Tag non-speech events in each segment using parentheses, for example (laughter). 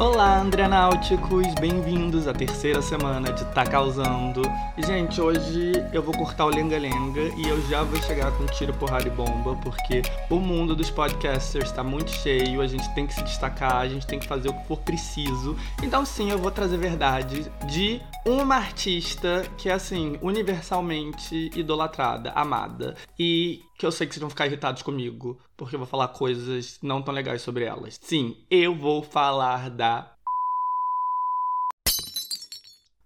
Olá, Andreanáuticos! Bem-vindos à terceira semana de Tá Causando. Gente, hoje eu vou cortar o lenga-lenga e eu já vou chegar com tiro, porrada e bomba, porque o mundo dos podcasters tá muito cheio, a gente tem que se destacar, a gente tem que fazer o que for preciso. Então, sim, eu vou trazer verdade de uma artista que é, assim, universalmente idolatrada, amada. E que eu sei que vocês vão ficar irritados comigo, porque eu vou falar coisas não tão legais sobre elas. Sim, eu vou falar da.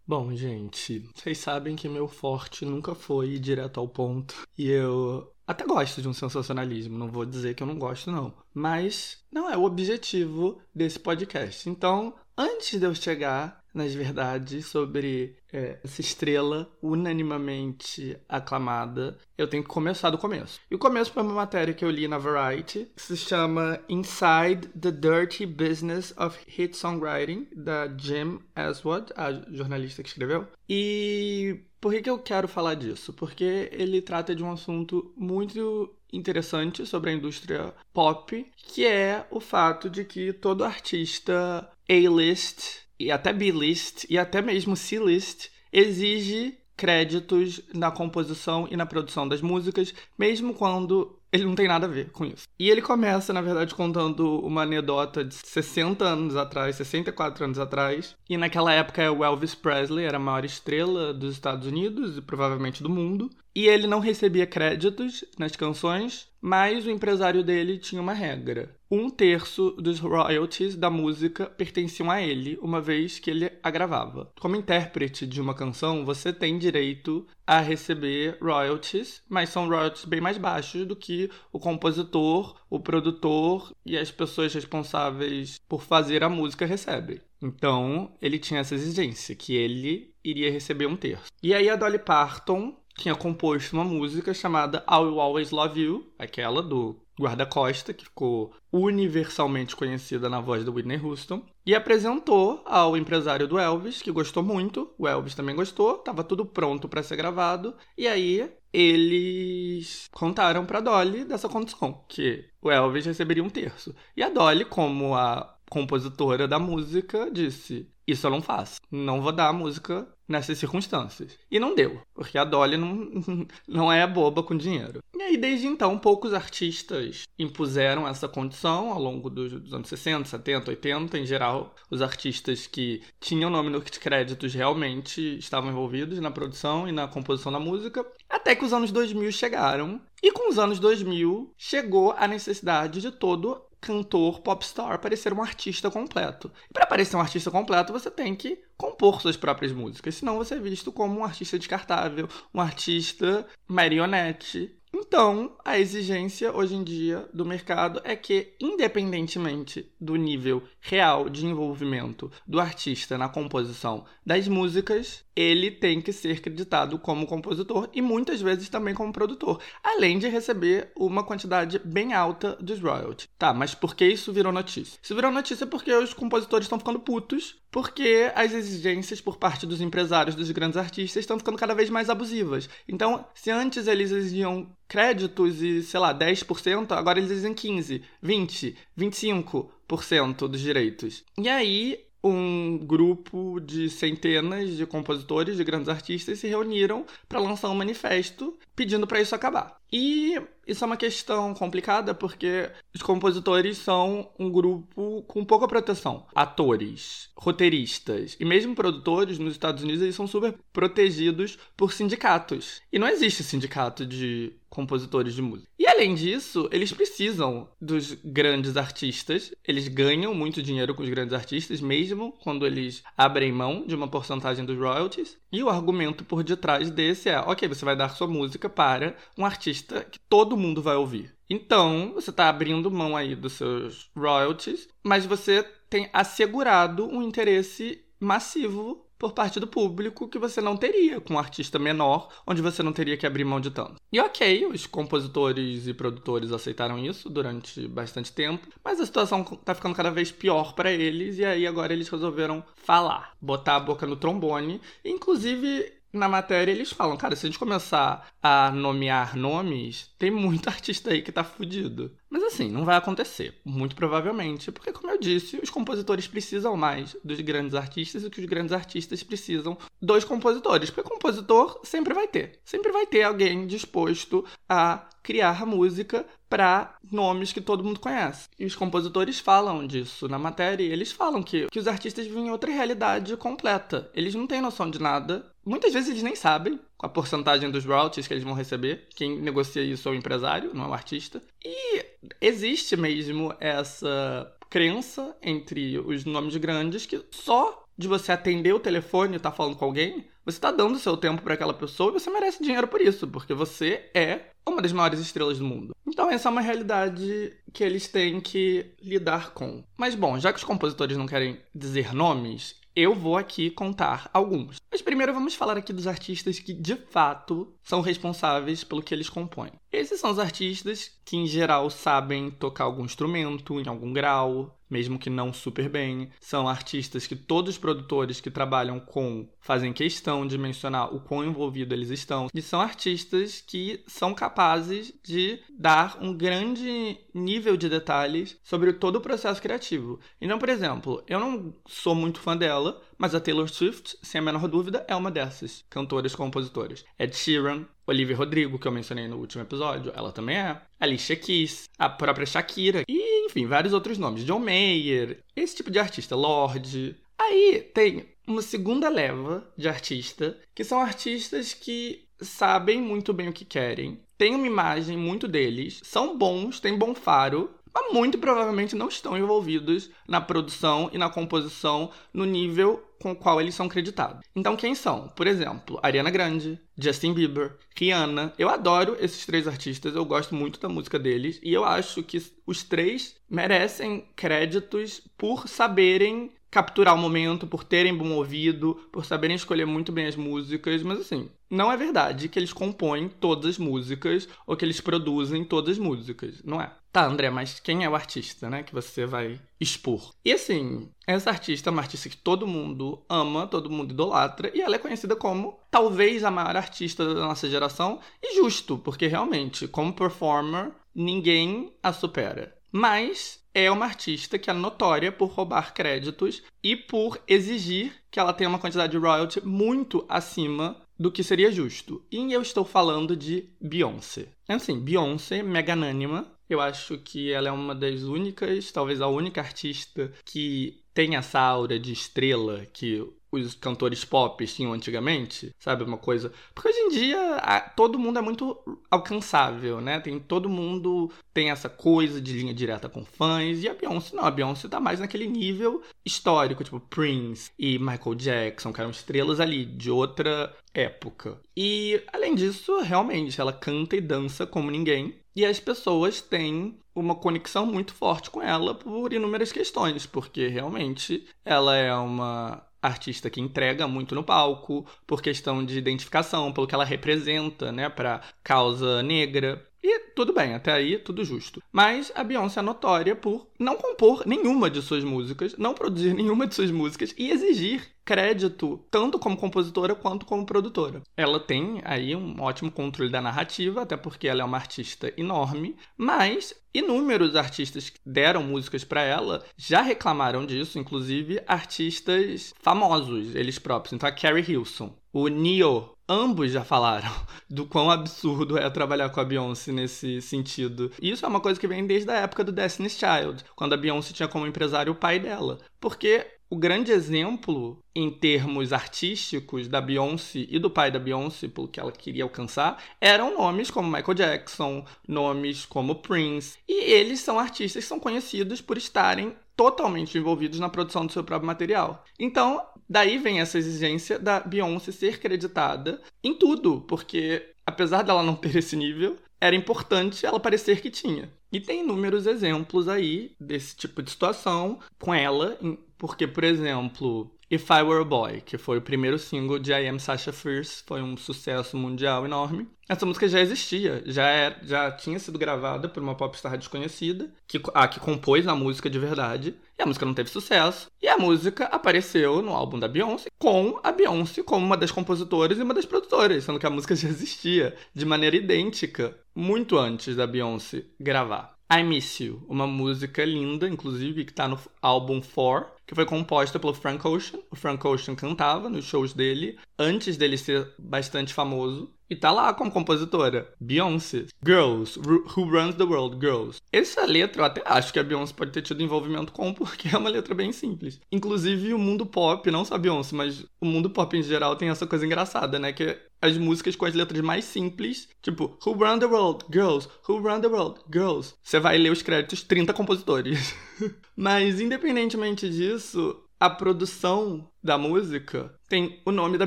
Bom, gente, vocês sabem que meu forte nunca foi ir direto ao ponto. E eu até gosto de um sensacionalismo, não vou dizer que eu não gosto, não. Mas não é o objetivo desse podcast. Então, antes de eu chegar nas verdades sobre é, essa estrela unanimamente aclamada, eu tenho que começar do começo. E o começo foi uma matéria que eu li na Variety, que se chama Inside the Dirty Business of Hit Songwriting, da Jim Aswad, a jornalista que escreveu. E por que, que eu quero falar disso? Porque ele trata de um assunto muito interessante sobre a indústria pop, que é o fato de que todo artista A-list e até B-list e até mesmo C-list exige créditos na composição e na produção das músicas, mesmo quando ele não tem nada a ver com isso. E ele começa, na verdade, contando uma anedota de 60 anos atrás, 64 anos atrás. E naquela época o Elvis Presley era a maior estrela dos Estados Unidos e provavelmente do mundo. E ele não recebia créditos nas canções, mas o empresário dele tinha uma regra. Um terço dos royalties da música pertenciam a ele, uma vez que ele a gravava. Como intérprete de uma canção, você tem direito a receber royalties, mas são royalties bem mais baixos do que o compositor, o produtor e as pessoas responsáveis por fazer a música recebem. Então, ele tinha essa exigência, que ele iria receber um terço. E aí a Dolly Parton tinha composto uma música chamada I Will Always Love You, aquela do guarda-costa, que ficou universalmente conhecida na voz do Whitney Houston, e apresentou ao empresário do Elvis, que gostou muito, o Elvis também gostou, estava tudo pronto para ser gravado, e aí eles contaram para Dolly dessa condição, que o Elvis receberia um terço. E a Dolly, como a compositora da música, disse: Isso eu não faço. Não vou dar a música nessas circunstâncias. E não deu, porque a Dolly não, (laughs) não é boba com dinheiro. E aí, desde então, poucos artistas impuseram essa condição ao longo dos, anos 60, 70, 80. Em geral, os artistas que tinham nome nos créditos realmente estavam envolvidos na produção e na composição da música. Até que os anos 2000 chegaram. E com os anos 2000 chegou a necessidade de todo cantor popstar parecer um artista completo. Para parecer um artista completo, você tem que compor suas próprias músicas, senão você é visto como um artista descartável, um artista marionete. Então, a exigência hoje em dia do mercado é que, independentemente do nível real de envolvimento do artista na composição das músicas, ele tem que ser creditado como compositor e muitas vezes também como produtor, além de receber uma quantidade bem alta dos royalties. Tá, mas por que isso virou notícia? Isso virou notícia porque os compositores estão ficando putos, porque as exigências por parte dos empresários dos grandes artistas estão ficando cada vez mais abusivas. Então, se antes eles exigiam créditos e, sei lá, 10%, agora eles exigem 15, 20, 25% dos direitos. E aí um grupo de centenas de compositores, de grandes artistas, se reuniram para lançar um manifesto pedindo para isso acabar. E isso é uma questão complicada porque os compositores são um grupo com pouca proteção. Atores, roteiristas e mesmo produtores nos Estados Unidos eles são super protegidos por sindicatos. E não existe sindicato de compositores de música. E além disso, eles precisam dos grandes artistas, eles ganham muito dinheiro com os grandes artistas, mesmo quando eles abrem mão de uma porcentagem dos royalties. E o argumento por detrás desse é: ok, você vai dar sua música para um artista que todo mundo vai ouvir. Então, você está abrindo mão aí dos seus royalties, mas você tem assegurado um interesse massivo por parte do público que você não teria com um artista menor, onde você não teria que abrir mão de tanto. E ok, os compositores e produtores aceitaram isso durante bastante tempo, mas a situação tá ficando cada vez pior para eles e aí agora eles resolveram falar, botar a boca no trombone. Inclusive, na matéria eles falam, cara, se a gente começar a nomear nomes, tem muito (laughs) artista aí que tá fudido. Mas assim, não vai acontecer, muito provavelmente, porque como eu disse, os compositores precisam mais dos grandes artistas e que os grandes artistas precisam dos compositores, porque compositor sempre vai ter, sempre vai ter alguém disposto a criar música para nomes que todo mundo conhece. E os compositores falam disso na matéria, e eles falam que, que os artistas vivem em outra realidade completa. Eles não têm noção de nada. Muitas vezes eles nem sabem a porcentagem dos royalties que eles vão receber. Quem negocia isso é o empresário, não é o artista. E existe mesmo essa crença entre os nomes grandes que só de você atender o telefone e estar tá falando com alguém, você está dando seu tempo para aquela pessoa e você merece dinheiro por isso, porque você é uma das maiores estrelas do mundo. Então essa é uma realidade que eles têm que lidar com. Mas bom, já que os compositores não querem dizer nomes, eu vou aqui contar alguns. Mas primeiro vamos falar aqui dos artistas que de fato são responsáveis pelo que eles compõem. Esses são os artistas que em geral sabem tocar algum instrumento em algum grau, mesmo que não super bem. São artistas que todos os produtores que trabalham com fazem questão de mencionar o quão envolvido eles estão. E são artistas que são capazes de dar um grande nível de detalhes sobre todo o processo criativo. Então, por exemplo, eu não sou muito fã dela, mas a Taylor Swift, sem a menor dúvida, é uma dessas cantoras compositoras. Ed Sheeran, Olivia Rodrigo, que eu mencionei no último episódio, ela também é. Alicia Keys, a própria Shakira e, enfim, vários outros nomes. John Mayer, esse tipo de artista, Lorde. Aí tem uma segunda leva de artista, que são artistas que sabem muito bem o que querem, têm uma imagem muito deles, são bons, têm bom faro, mas muito provavelmente não estão envolvidos na produção e na composição no nível com o qual eles são creditados. Então, quem são? Por exemplo, Ariana Grande, Justin Bieber, Rihanna. Eu adoro esses três artistas, eu gosto muito da música deles e eu acho que os três merecem créditos por saberem capturar o momento, por terem bom ouvido, por saberem escolher muito bem as músicas, mas assim, não é verdade que eles compõem todas as músicas ou que eles produzem todas as músicas, não é? Tá, André, mas quem é o artista, né, que você vai expor? E assim, essa artista é uma artista que todo mundo ama, todo mundo idolatra, e ela é conhecida como talvez a maior artista da nossa geração, e justo, porque realmente, como performer, ninguém a supera. Mas é uma artista que é notória por roubar créditos e por exigir que ela tenha uma quantidade de royalty muito acima do que seria justo. E eu estou falando de Beyoncé. Assim, Beyoncé, meganânima. Eu acho que ela é uma das únicas, talvez a única artista que tem essa aura de estrela que os cantores pop tinham antigamente, sabe? Uma coisa. Porque hoje em dia a, todo mundo é muito alcançável, né? Tem, todo mundo tem essa coisa de linha direta com fãs. E a Beyoncé não, a Beyoncé tá mais naquele nível histórico, tipo Prince e Michael Jackson, que eram estrelas ali de outra época. E além disso, realmente, ela canta e dança como ninguém. E as pessoas têm uma conexão muito forte com ela por inúmeras questões, porque realmente ela é uma artista que entrega muito no palco, por questão de identificação, pelo que ela representa, né, para causa negra. E tudo bem, até aí tudo justo. Mas a Beyoncé é notória por não compor nenhuma de suas músicas, não produzir (laughs) nenhuma de suas músicas e exigir crédito tanto como compositora quanto como produtora. Ela tem aí um ótimo controle da narrativa, até porque ela é uma artista enorme, mas inúmeros artistas que deram músicas para ela já reclamaram disso, inclusive artistas famosos, eles próprios. Então a Carrie Hilson, o Neo ambos já falaram (laughs) do quão absurdo é trabalhar com a Beyoncé nesse sentido. E isso é uma coisa que vem desde a época do Destiny's Child, quando a Beyoncé tinha como empresário o pai dela. Porque o grande exemplo em termos artísticos da Beyoncé e do pai da Beyoncé, pelo que ela queria alcançar, eram nomes como Michael Jackson, nomes como Prince. E eles são artistas que são conhecidos por estarem totalmente envolvidos na produção do seu próprio material. Então, daí vem essa exigência da Beyoncé ser creditada em tudo, porque apesar dela não ter esse nível, era importante ela parecer que tinha. E tem inúmeros exemplos aí desse tipo de situação com ela, porque, por exemplo, If I Were a Boy, que foi o primeiro single de I Am Sasha Fierce, foi um sucesso mundial enorme. Essa música já existia, já, era, é, já tinha sido gravada por uma popstar desconhecida, que, a que compôs a música de verdade, e a música não teve sucesso. E a música apareceu no álbum da Beyoncé, com a Beyoncé como uma das compositoras e uma das produtoras, sendo que a música (laughs) já existia de maneira idêntica, muito antes da Beyoncé gravar. I Miss You, uma música linda, inclusive, que está no álbum 4, que foi composta pelo Frank Ocean. O Frank Ocean cantava nos shows dele, antes dele ser bastante famoso. E tá lá como compositora. Beyoncé. Girls. Who Runs the World. Girls. Essa letra eu até acho que a Beyoncé pode ter tido envolvimento com, (laughs) porque é uma letra bem simples. Inclusive, o mundo pop, não só a Beyoncé, mas o mundo pop em geral tem essa coisa engraçada, né? Que as músicas com as letras mais simples, tipo Who Run the World? Girls. Who Run the World? Girls. Você vai ler os créditos 30 compositores. (laughs) mas, independentemente disso, a produção da música tem o nome da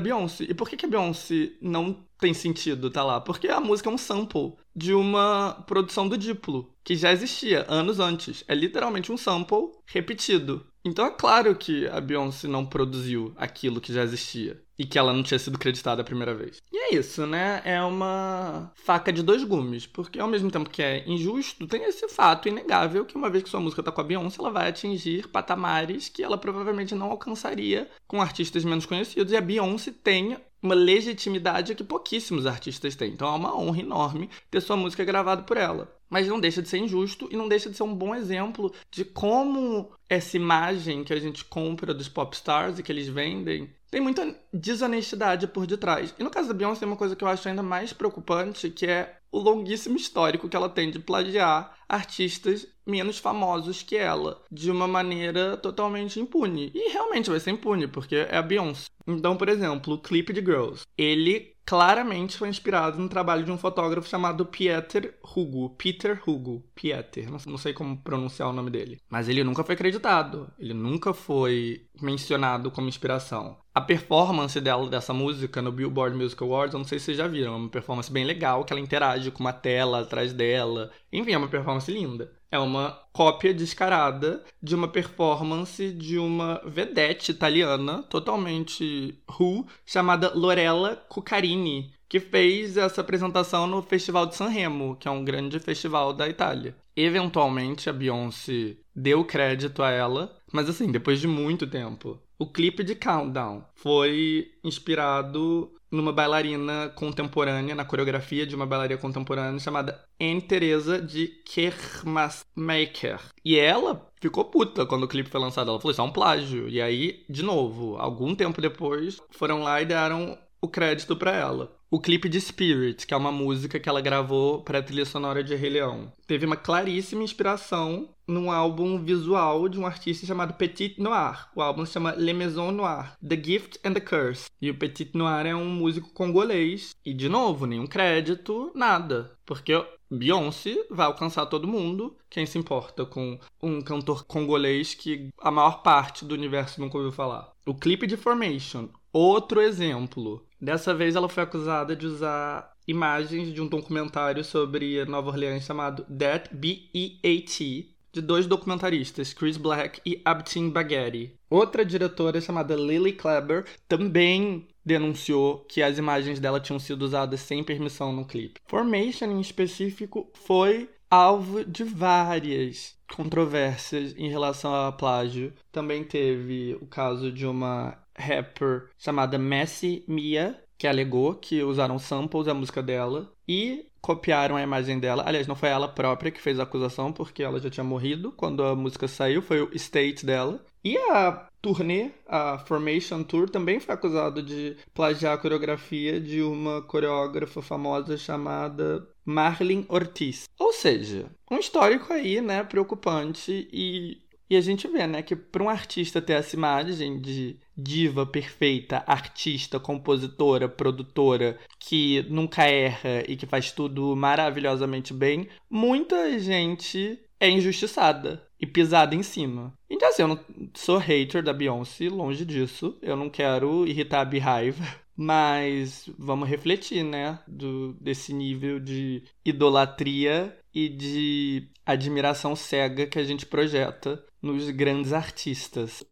Beyoncé. E por que, que a Beyoncé não tem sentido tá lá? Porque a música é um sample de uma produção do Diplo, que já existia anos antes. É literalmente um sample repetido. Então é claro que a Beyoncé não produziu aquilo que já existia e que ela não tinha sido creditada a primeira vez. E é isso, né? É uma faca de dois gumes, porque ao mesmo tempo que é injusto, tem esse fato inegável que uma vez que sua música tá com a Beyoncé, ela vai atingir patamares que ela provavelmente não alcançaria com artistas menos conhecidos. E a Beyoncé tem uma legitimidade que pouquíssimos artistas têm. Então é uma honra enorme ter sua música gravada por ela. Mas não deixa de ser injusto e não deixa de ser um bom exemplo de como essa imagem que a gente compra dos popstars e que eles vendem tem muita desonestidade por detrás. E no caso da Beyoncé, uma coisa que eu acho ainda mais preocupante, que é o longuíssimo histórico que ela tem de plagiar artistas menos famosos que ela, de uma maneira totalmente impune. E realmente vai ser impune, porque é a Beyoncé. Então, por exemplo, o clipe de Girls, ele claramente foi inspirado no trabalho de um fotógrafo chamado Pieter Hugo. Peter Hugo. Pieter, não sei como pronunciar o nome dele. Mas ele nunca foi acreditado, ele nunca foi mencionado como inspiração. A performance dela dessa música no Billboard Music Awards, eu não sei se vocês já viram, é uma performance bem legal, que ela interage com uma tela atrás dela. Enfim, é uma performance linda. É uma cópia descarada de uma performance de uma vedette italiana, totalmente who, chamada Lorella Cuccarini, que fez essa apresentação no Festival de Sanremo, que é um grande festival da Itália. Eventualmente a Beyoncé deu crédito a ela, mas assim, depois de muito tempo. O clipe de Countdown foi inspirado numa bailarina contemporânea, na coreografia de uma bailarina contemporânea chamada Anne Teresa de Kermasmaker. E ela ficou puta quando o clipe foi lançado. Ela falou: Isso é um plágio. E aí, de novo, algum tempo depois, foram lá e deram o crédito para ela. O clipe de Spirit, que é uma música que ela gravou para a trilha sonora de Rei Leão, teve uma claríssima inspiração num álbum visual de um artista chamado Petit Noir. O álbum se chama Le Maison Noir, The Gift and the Curse. E o Petit Noir é um músico congolês. E, de novo, nenhum crédito, nada. Porque Beyoncé vai alcançar todo mundo. Quem se importa com um cantor congolês que a maior parte do universo nunca ouviu falar? O clipe de Formation, outro exemplo. Dessa vez ela foi acusada de usar imagens de um documentário sobre Nova Orleans chamado That B.E.A.T., de dois documentaristas, Chris Black e Abtin Baghetti. Outra diretora chamada Lily Kleber também denunciou que as imagens dela tinham sido usadas sem permissão no clipe. Formation, em específico, foi alvo de várias controvérsias em relação a plágio. Também teve o caso de uma rapper chamada Messi Mia, que alegou que usaram samples da música dela e copiaram a imagem dela. Aliás, não foi ela própria que fez a acusação, porque ela já tinha morrido quando a música saiu, foi o state dela. E a turnê, a Formation Tour, também foi acusada de plagiar a coreografia de uma coreógrafa famosa chamada Marlene Ortiz. Ou seja, um histórico aí, né, preocupante e e a gente vê, né, que para um artista ter essa imagem de diva perfeita, artista, compositora, produtora, que nunca erra e que faz tudo maravilhosamente bem, muita gente é injustiçada e pisada em cima. Então, assim, eu não sou hater da Beyoncé, longe disso. Eu não quero irritar a Beehive. (laughs) Mas vamos refletir, né? Do, desse nível de idolatria e de admiração cega que a gente projeta nos grandes artistas.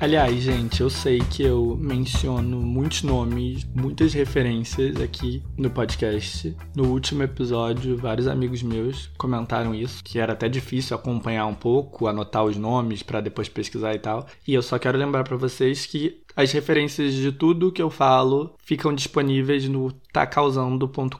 Aliás, gente, eu sei que eu menciono muitos nomes, muitas referências aqui no podcast. No último episódio, vários amigos meus comentaram isso, que era até difícil acompanhar um pouco, anotar os nomes para depois pesquisar e tal. E eu só quero lembrar para vocês que as referências de tudo que eu falo ficam disponíveis no tacausando.com.br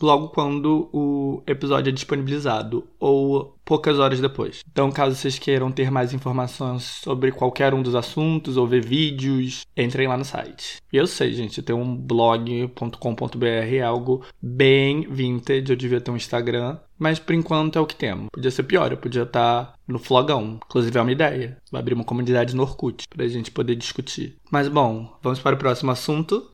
logo quando o episódio é disponibilizado ou poucas horas depois. Então, caso vocês queiram ter mais informações sobre qualquer um dos assuntos ou ver vídeos, entrem lá no site. E eu sei, gente, ter um blog.com.br é algo bem vintage, eu devia ter um Instagram, mas por enquanto é o que temos. Podia ser pior, eu podia estar no Flogão. Inclusive é uma ideia. Vou abrir uma comunidade no Orkut pra gente poder discutir. Mas bom, vamos para o próximo assunto.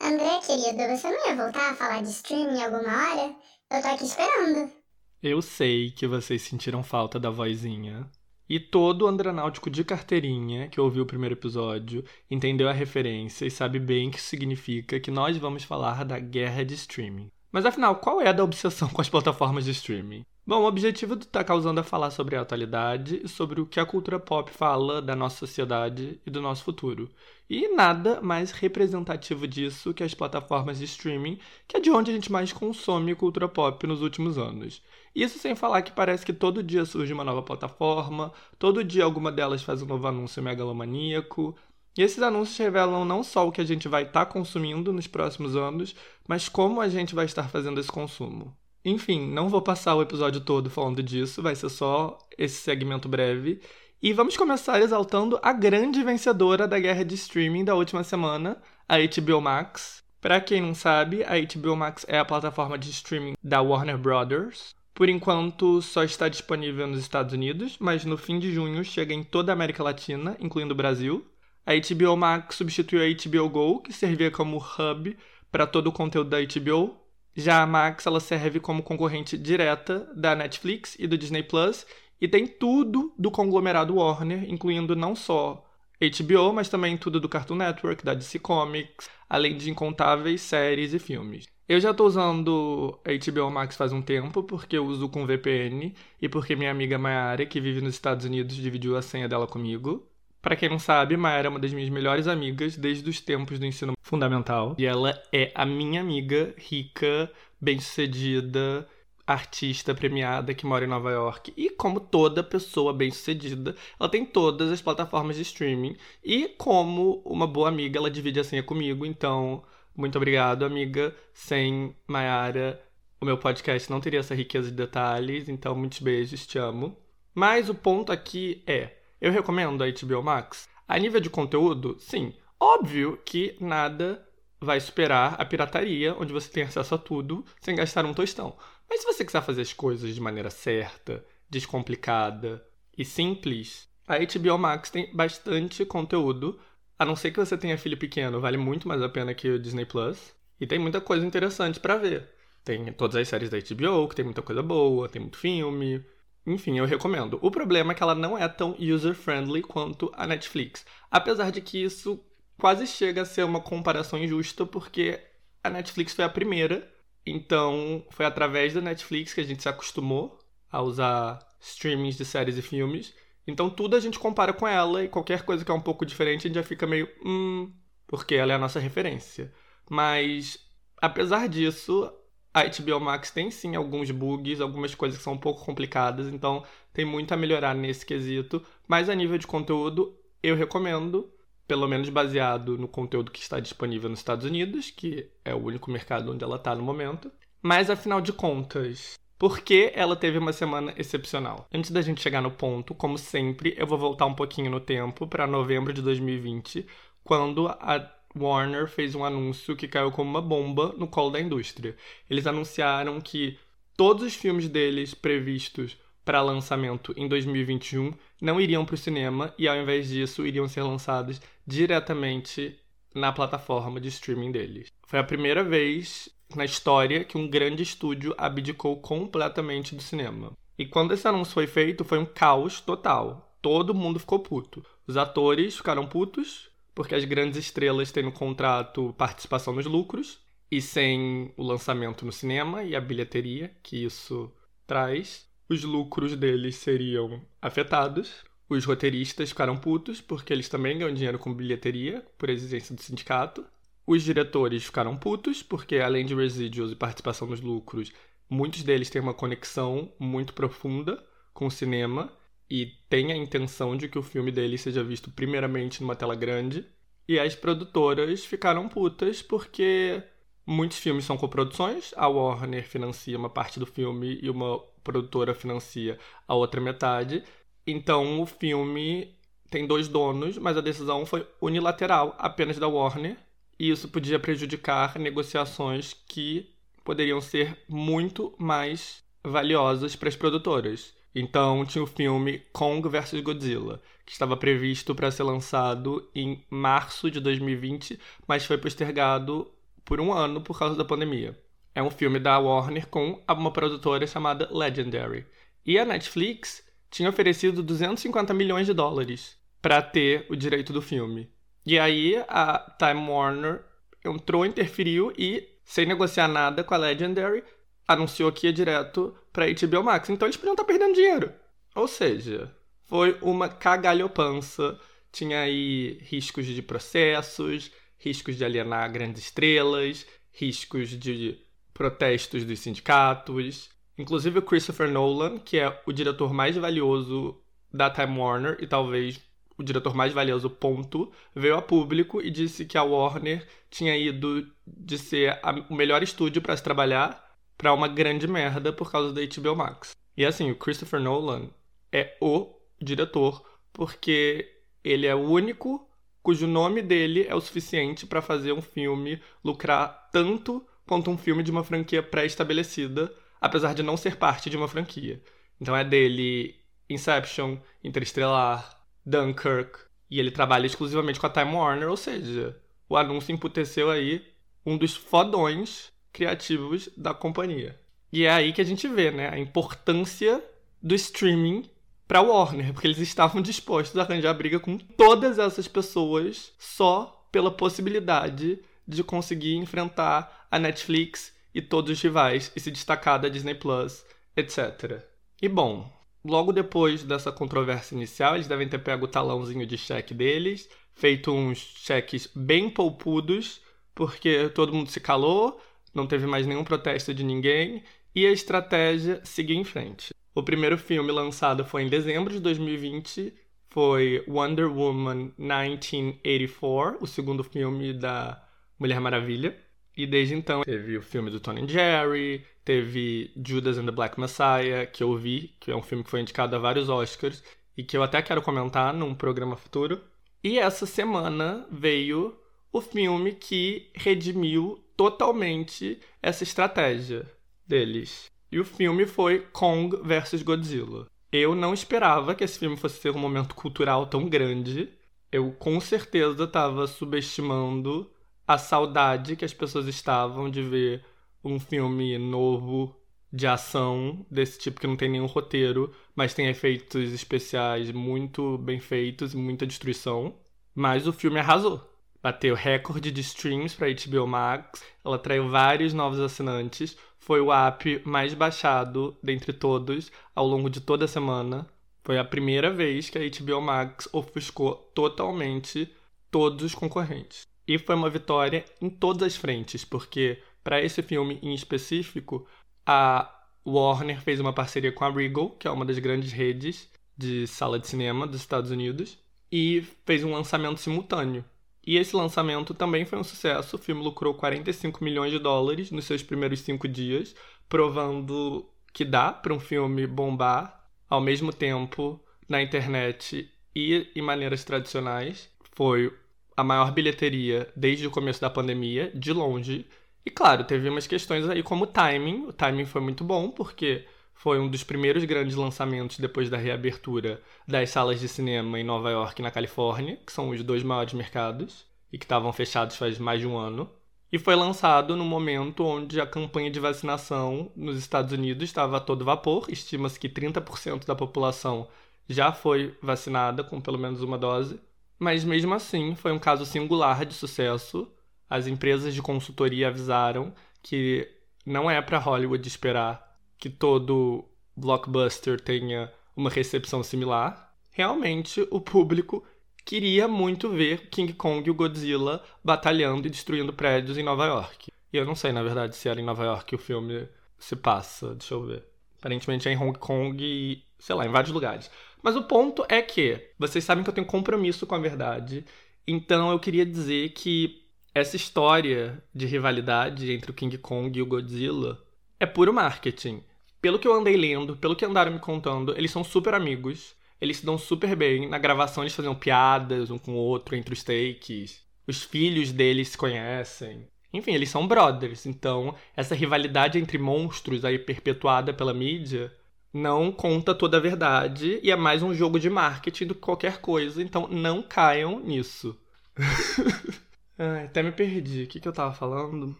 André, querido, você não ia voltar a falar de streaming alguma hora? Eu tô aqui esperando. Eu sei que vocês sentiram falta da vozinha. E todo andranáutico de carteirinha que ouviu o primeiro episódio entendeu a referência e sabe bem que significa que nós vamos falar da guerra de streaming. Mas afinal, qual é a da obsessão (laughs) com as plataformas de streaming? Bom, o objetivo do Tá Causando é falar sobre a atualidade e sobre o que a cultura pop fala da nossa sociedade e do nosso futuro. E nada mais representativo disso que as plataformas de streaming, que é de onde a gente mais consome cultura pop nos últimos anos. Isso sem falar que parece que todo dia surge uma nova plataforma, todo dia alguma delas faz um novo anúncio megalomaníaco, e esses anúncios revelam não só o que a gente vai estar tá consumindo nos próximos anos, mas como a gente vai estar fazendo esse consumo. Enfim, não vou passar o episódio todo falando disso, vai ser só esse segmento breve. E vamos começar exaltando a grande vencedora da guerra de streaming da última semana, a HBO Max. Para quem não sabe, a HBO Max é a plataforma de streaming da Warner Brothers. Por enquanto, só está disponível nos Estados Unidos, mas no fim de junho chega em toda a América Latina, incluindo o Brasil. A HBO Max substituiu a HBO Go, que servia como hub para todo o conteúdo da HBO. Já a Max ela serve como concorrente direta da Netflix e do Disney Plus e tem tudo do conglomerado Warner, incluindo não só HBO, mas também tudo do Cartoon Network, da DC Comics, além de incontáveis séries e filmes. Eu já estou usando HBO Max faz um tempo, porque eu uso com VPN e porque minha amiga Mayara, que vive nos Estados Unidos, dividiu a senha dela comigo. Para quem não sabe, Mayara é uma das minhas melhores amigas desde os tempos do ensino fundamental. E ela é a minha amiga rica, bem-sucedida, artista premiada que mora em Nova York. E como toda pessoa bem-sucedida, ela tem todas as plataformas de streaming. E como uma boa amiga, ela divide a senha comigo. Então, muito obrigado, amiga. Sem Mayara, o meu podcast não teria essa riqueza de detalhes. Então, muitos beijos, te amo. Mas o ponto aqui é eu recomendo a HBO Max? A nível de conteúdo, sim. Óbvio que nada vai superar a pirataria, onde você tem acesso a tudo sem gastar um tostão. Mas se você quiser fazer as coisas de maneira certa, descomplicada e simples, a HBO Max tem bastante conteúdo. A não ser que você tenha filho pequeno, vale muito mais a pena que o Disney Plus. E tem muita coisa interessante para ver. Tem todas as séries da HBO, que tem muita coisa boa, tem muito filme, enfim, eu recomendo. O problema é que ela não é tão user-friendly quanto a Netflix. Apesar de que isso quase chega a ser uma comparação injusta, porque a Netflix foi a primeira. Então, foi através da Netflix que a gente se acostumou a usar streamings de séries e filmes. Então, tudo a gente compara com ela e qualquer coisa que é um pouco diferente a gente já fica meio. Hum, porque ela é a nossa referência. Mas, apesar disso, a HBO Max tem sim alguns bugs, algumas coisas que são um pouco complicadas, então tem muito a melhorar nesse quesito. Mas a nível de conteúdo, eu recomendo, pelo menos baseado no conteúdo que está disponível nos Estados Unidos, que é o único mercado onde ela está no momento. Mas afinal de contas, por que ela teve uma semana excepcional? Antes da gente chegar no ponto, como sempre, eu vou voltar um pouquinho no tempo para novembro de 2020, quando a Warner fez um anúncio que caiu como uma bomba no colo da indústria. Eles anunciaram que todos os filmes deles previstos para lançamento em 2021 não iriam para o cinema e, ao invés disso, iriam ser lançados diretamente na plataforma de streaming deles. Foi a primeira vez na história que um grande estúdio abdicou completamente do cinema. E quando esse anúncio foi feito, foi um caos total. Todo mundo ficou puto. Os atores ficaram putos, porque as grandes estrelas têm no contrato participação nos lucros, e sem o lançamento no cinema e a bilheteria que isso traz, os lucros deles seriam afetados. Os roteiristas ficaram putos porque eles também ganham dinheiro com bilheteria, por exigência do sindicato. Os diretores ficaram putos porque, além de residuals e participação nos lucros, muitos deles têm uma conexão muito profunda com o cinema e têm a intenção de que o filme deles seja visto primeiramente numa tela grande. E as produtoras ficaram putas porque muitos filmes são coproduções, a Warner financia uma parte do filme e uma produtora financia a outra metade. Então o filme tem dois donos, mas a decisão foi unilateral, apenas da Warner, e isso podia prejudicar negociações que poderiam ser muito mais valiosas para as produtoras. Então tinha o filme Kong vs Godzilla, que estava previsto para ser lançado em março de 2020, mas foi postergado por um ano por causa da pandemia. É um filme da Warner com uma produtora chamada Legendary. E a Netflix tinha oferecido 250 milhões de dólares para ter o direito do filme. E aí a Time Warner entrou, interferiu e, sem negociar nada com a Legendary, anunciou que ia direto para HBO Max. Então eles podiam estar tá perdendo dinheiro. Ou seja, foi uma cagalhopança. Tinha aí riscos de processos, riscos de alienar grandes estrelas, riscos de protestos dos sindicatos. Inclusive o Christopher Nolan, que é o diretor mais valioso da Time Warner e talvez o diretor mais valioso, ponto, veio a público e disse que a Warner tinha ido de ser a, o melhor estúdio para se trabalhar para uma grande merda por causa da HBO Max. E assim, o Christopher Nolan é o diretor porque ele é o único cujo nome dele é o suficiente para fazer um filme lucrar tanto quanto um filme de uma franquia pré-estabelecida apesar de não ser parte de uma franquia. Então é dele Inception, Interestelar, Dunkirk, e ele trabalha exclusivamente com a Time Warner, ou seja, o anúncio emputeceu aí um dos fodões criativos da companhia. E é aí que a gente vê, né, a importância do streaming para Warner, porque eles estavam dispostos a arranjar briga com todas essas pessoas só pela possibilidade de conseguir enfrentar a Netflix e todos os rivais e se destacar da Disney Plus, etc. E bom, logo depois dessa controvérsia inicial, eles devem ter pego o talãozinho de cheque deles, feito uns cheques bem poupudos, porque todo mundo se calou, não teve mais nenhum protesto de ninguém e a estratégia seguiu em frente. O primeiro filme lançado foi em dezembro de 2020, foi Wonder Woman 1984, o segundo filme da Mulher Maravilha. E desde então teve o filme do Tony Jerry, teve Judas and the Black Messiah, que eu vi, que é um filme que foi indicado a vários Oscars e que eu até quero comentar num programa futuro. E essa semana veio o filme que redimiu totalmente essa estratégia deles. E o filme foi Kong vs Godzilla. Eu não esperava que esse filme fosse ter um momento cultural tão grande. Eu com certeza estava subestimando a saudade que as pessoas estavam de ver um filme novo de ação desse tipo que não tem nenhum roteiro, mas tem efeitos especiais muito bem feitos e muita destruição. Mas o filme arrasou. Bateu recorde de streams para HBO Max, ela traiu vários novos assinantes, foi o app mais baixado dentre todos ao longo de toda a semana. Foi a primeira vez que a HBO Max ofuscou totalmente todos os concorrentes. E foi uma vitória em todas as frentes, porque para esse filme em específico, a Warner fez uma parceria com a Regal, que é uma das grandes redes de sala de cinema dos Estados Unidos, e fez um lançamento simultâneo. E esse lançamento também foi um sucesso. O filme lucrou 45 milhões de dólares nos seus primeiros cinco dias, provando que dá para um filme bombar ao mesmo tempo na internet e em maneiras tradicionais. Foi a maior bilheteria desde o começo da pandemia, de longe. E claro, teve umas questões aí como o timing. O timing foi muito bom, porque foi um dos primeiros grandes lançamentos depois da reabertura das salas de cinema em Nova York e na Califórnia, que são os dois maiores mercados e que estavam fechados faz mais de um ano. E foi lançado no momento onde a campanha de vacinação nos Estados Unidos estava a todo vapor. Estima-se que 30% da população já foi vacinada com pelo menos uma dose. Mas mesmo assim, foi um caso singular de sucesso. As empresas de consultoria avisaram que não é para Hollywood esperar que todo blockbuster tenha uma recepção similar. realmente o público queria muito ver King Kong e o Godzilla batalhando e destruindo prédios em Nova York. E eu não sei, na verdade, se era em Nova York que o filme se passa. Deixa eu ver. Aparentemente é em Hong Kong e, sei lá, em vários lugares. Mas o ponto é que vocês sabem que eu tenho compromisso com a verdade. Então eu queria dizer que essa história de rivalidade entre o King Kong e o Godzilla é puro marketing. Pelo que eu andei lendo, pelo que andaram me contando, eles são super amigos. Eles se dão super bem. Na gravação eles faziam piadas um com o outro entre os takes. Os filhos deles se conhecem. Enfim, eles são brothers. Então, essa rivalidade entre monstros aí perpetuada pela mídia não conta toda a verdade e é mais um jogo de marketing do que qualquer coisa. Então, não caiam nisso. (laughs) Ai, até me perdi. O que, que eu tava falando?